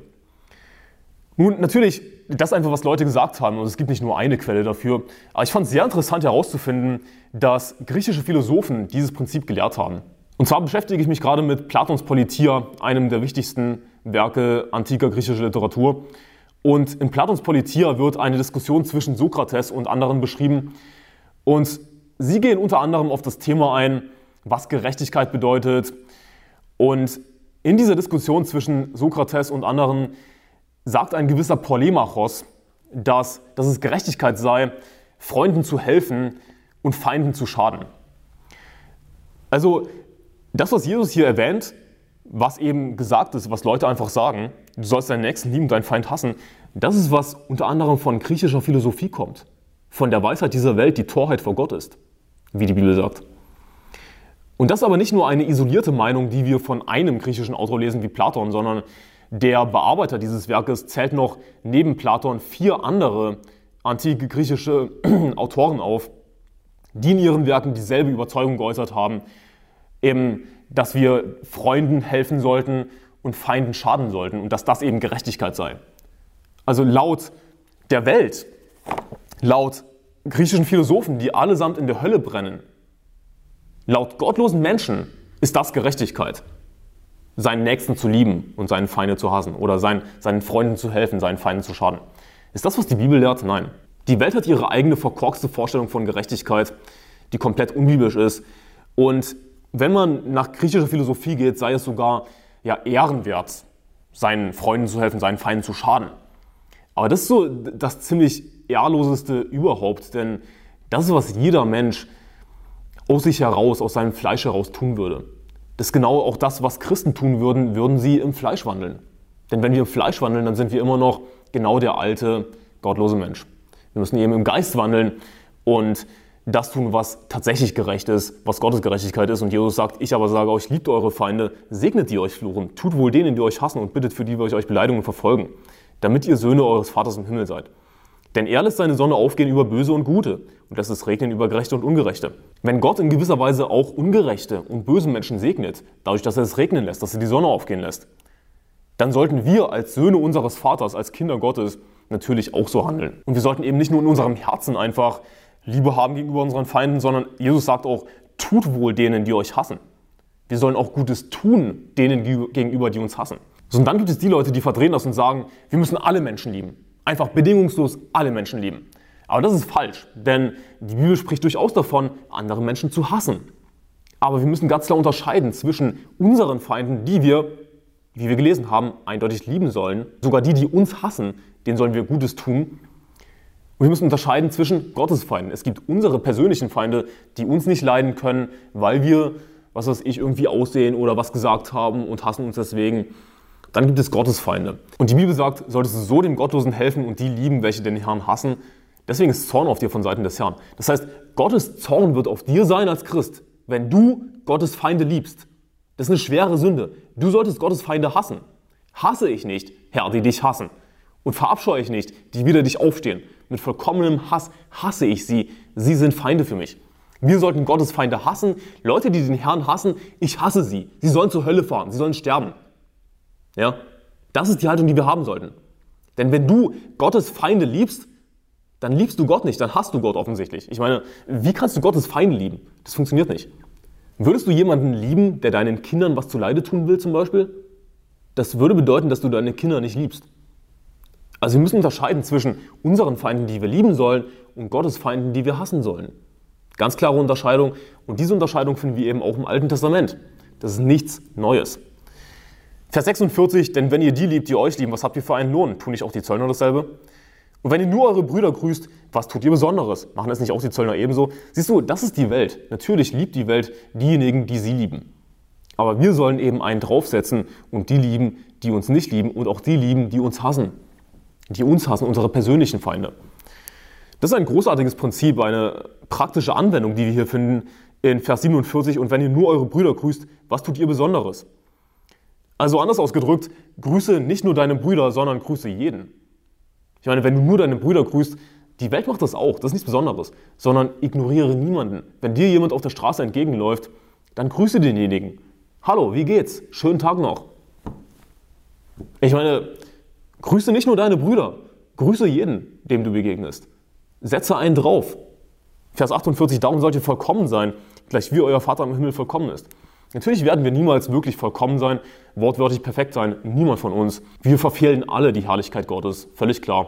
Speaker 1: Nun, natürlich, das einfach, was Leute gesagt haben und es gibt nicht nur eine Quelle dafür. Aber ich fand es sehr interessant herauszufinden, dass griechische Philosophen dieses Prinzip gelehrt haben. Und zwar beschäftige ich mich gerade mit Platons Politia, einem der wichtigsten Werke antiker griechischer Literatur. Und in Platons Politia wird eine Diskussion zwischen Sokrates und anderen beschrieben. Und sie gehen unter anderem auf das Thema ein, was Gerechtigkeit bedeutet. Und in dieser Diskussion zwischen Sokrates und anderen sagt ein gewisser Polemachos, dass, dass es Gerechtigkeit sei, Freunden zu helfen und Feinden zu schaden. Also das, was Jesus hier erwähnt, was eben gesagt ist, was Leute einfach sagen, du sollst deinen Nächsten lieben, deinen Feind hassen, das ist, was unter anderem von griechischer Philosophie kommt. Von der Weisheit dieser Welt, die Torheit vor Gott ist, wie die Bibel sagt. Und das ist aber nicht nur eine isolierte Meinung, die wir von einem griechischen Autor lesen wie Platon, sondern der Bearbeiter dieses Werkes zählt noch neben Platon vier andere antike griechische (clears throat) Autoren auf, die in ihren Werken dieselbe Überzeugung geäußert haben, eben, dass wir Freunden helfen sollten und Feinden schaden sollten und dass das eben Gerechtigkeit sei. Also laut der Welt, laut griechischen Philosophen, die allesamt in der Hölle brennen, laut gottlosen Menschen ist das Gerechtigkeit. Seinen Nächsten zu lieben und seinen Feinde zu hassen oder seinen, seinen Freunden zu helfen, seinen Feinden zu schaden. Ist das, was die Bibel lehrt? Nein. Die Welt hat ihre eigene verkorkste Vorstellung von Gerechtigkeit, die komplett unbiblisch ist. Und wenn man nach griechischer Philosophie geht, sei es sogar ja, ehrenwert, seinen Freunden zu helfen, seinen Feinden zu schaden. Aber das ist so das ziemlich ehrloseste überhaupt, denn das ist, was jeder Mensch aus sich heraus, aus seinem Fleisch heraus tun würde. Das ist genau auch das, was Christen tun würden, würden sie im Fleisch wandeln. Denn wenn wir im Fleisch wandeln, dann sind wir immer noch genau der alte, gottlose Mensch. Wir müssen eben im Geist wandeln und das tun, was tatsächlich gerecht ist, was Gottes Gerechtigkeit ist. Und Jesus sagt, ich aber sage euch, liebt eure Feinde, segnet die euch fluchen, tut wohl denen, die euch hassen und bittet für die, die euch Beleidigungen verfolgen, damit ihr Söhne eures Vaters im Himmel seid. Denn er lässt seine Sonne aufgehen über Böse und Gute und lässt es regnen über Gerechte und Ungerechte. Wenn Gott in gewisser Weise auch ungerechte und böse Menschen segnet, dadurch, dass er es regnen lässt, dass er die Sonne aufgehen lässt, dann sollten wir als Söhne unseres Vaters, als Kinder Gottes, natürlich auch so handeln. Und wir sollten eben nicht nur in unserem Herzen einfach Liebe haben gegenüber unseren Feinden, sondern Jesus sagt auch, tut wohl denen, die euch hassen. Wir sollen auch Gutes tun denen gegenüber, die uns hassen. So, und dann gibt es die Leute, die verdrehen das und sagen, wir müssen alle Menschen lieben. Einfach bedingungslos alle Menschen lieben. Aber das ist falsch, denn die Bibel spricht durchaus davon, andere Menschen zu hassen. Aber wir müssen ganz klar unterscheiden zwischen unseren Feinden, die wir, wie wir gelesen haben, eindeutig lieben sollen, sogar die, die uns hassen, denen sollen wir Gutes tun, und wir müssen unterscheiden zwischen Gottesfeinden. Es gibt unsere persönlichen Feinde, die uns nicht leiden können, weil wir, was weiß ich, irgendwie aussehen oder was gesagt haben und hassen uns deswegen. Dann gibt es Gottesfeinde. Und die Bibel sagt, solltest du so dem Gottlosen helfen und die lieben, welche den Herrn hassen. Deswegen ist Zorn auf dir von Seiten des Herrn. Das heißt, Gottes Zorn wird auf dir sein als Christ, wenn du Gottes Feinde liebst. Das ist eine schwere Sünde. Du solltest Gottes Feinde hassen. Hasse ich nicht, Herr, die dich hassen. Und verabscheue ich nicht, die wieder dich aufstehen mit vollkommenem Hass hasse ich sie. Sie sind Feinde für mich. Wir sollten Gottes Feinde hassen. Leute, die den Herrn hassen, ich hasse sie. Sie sollen zur Hölle fahren. Sie sollen sterben. Ja? Das ist die Haltung, die wir haben sollten. Denn wenn du Gottes Feinde liebst, dann liebst du Gott nicht, dann hast du Gott offensichtlich. Ich meine, wie kannst du Gottes Feinde lieben? Das funktioniert nicht. Würdest du jemanden lieben, der deinen Kindern was zuleide tun will zum Beispiel? Das würde bedeuten, dass du deine Kinder nicht liebst. Also wir müssen unterscheiden zwischen unseren Feinden, die wir lieben sollen, und Gottes Feinden, die wir hassen sollen. Ganz klare Unterscheidung. Und diese Unterscheidung finden wir eben auch im Alten Testament. Das ist nichts Neues. Vers 46, denn wenn ihr die liebt, die euch lieben, was habt ihr für einen Lohn? Tun nicht auch die Zöllner dasselbe? Und wenn ihr nur eure Brüder grüßt, was tut ihr Besonderes? Machen es nicht auch die Zöllner ebenso? Siehst du, das ist die Welt. Natürlich liebt die Welt diejenigen, die sie lieben. Aber wir sollen eben einen draufsetzen und die lieben, die uns nicht lieben und auch die lieben, die uns hassen die uns hassen, unsere persönlichen Feinde. Das ist ein großartiges Prinzip, eine praktische Anwendung, die wir hier finden in Vers 47. Und wenn ihr nur eure Brüder grüßt, was tut ihr Besonderes? Also anders ausgedrückt, grüße nicht nur deine Brüder, sondern grüße jeden. Ich meine, wenn du nur deine Brüder grüßt, die Welt macht das auch, das ist nichts Besonderes, sondern ignoriere niemanden. Wenn dir jemand auf der Straße entgegenläuft, dann grüße denjenigen. Hallo, wie geht's? Schönen Tag noch. Ich meine, Grüße nicht nur deine Brüder, grüße jeden, dem du begegnest. Setze einen drauf. Vers 48, darum sollt ihr vollkommen sein, gleich wie euer Vater im Himmel vollkommen ist. Natürlich werden wir niemals wirklich vollkommen sein, wortwörtlich perfekt sein, niemand von uns. Wir verfehlen alle die Herrlichkeit Gottes, völlig klar.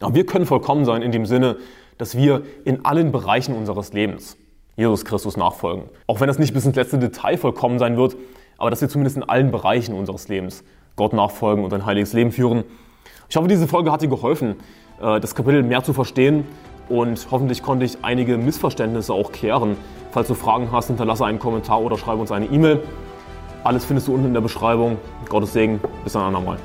Speaker 1: Aber wir können vollkommen sein in dem Sinne, dass wir in allen Bereichen unseres Lebens Jesus Christus nachfolgen. Auch wenn das nicht bis ins letzte Detail vollkommen sein wird, aber dass wir zumindest in allen Bereichen unseres Lebens Gott nachfolgen und ein heiliges Leben führen. Ich hoffe, diese Folge hat dir geholfen, äh, das Kapitel mehr zu verstehen und hoffentlich konnte ich einige Missverständnisse auch klären. Falls du Fragen hast, hinterlasse einen Kommentar oder schreibe uns eine E-Mail. Alles findest du unten in der Beschreibung. Gottes Segen. Bis ein andermal.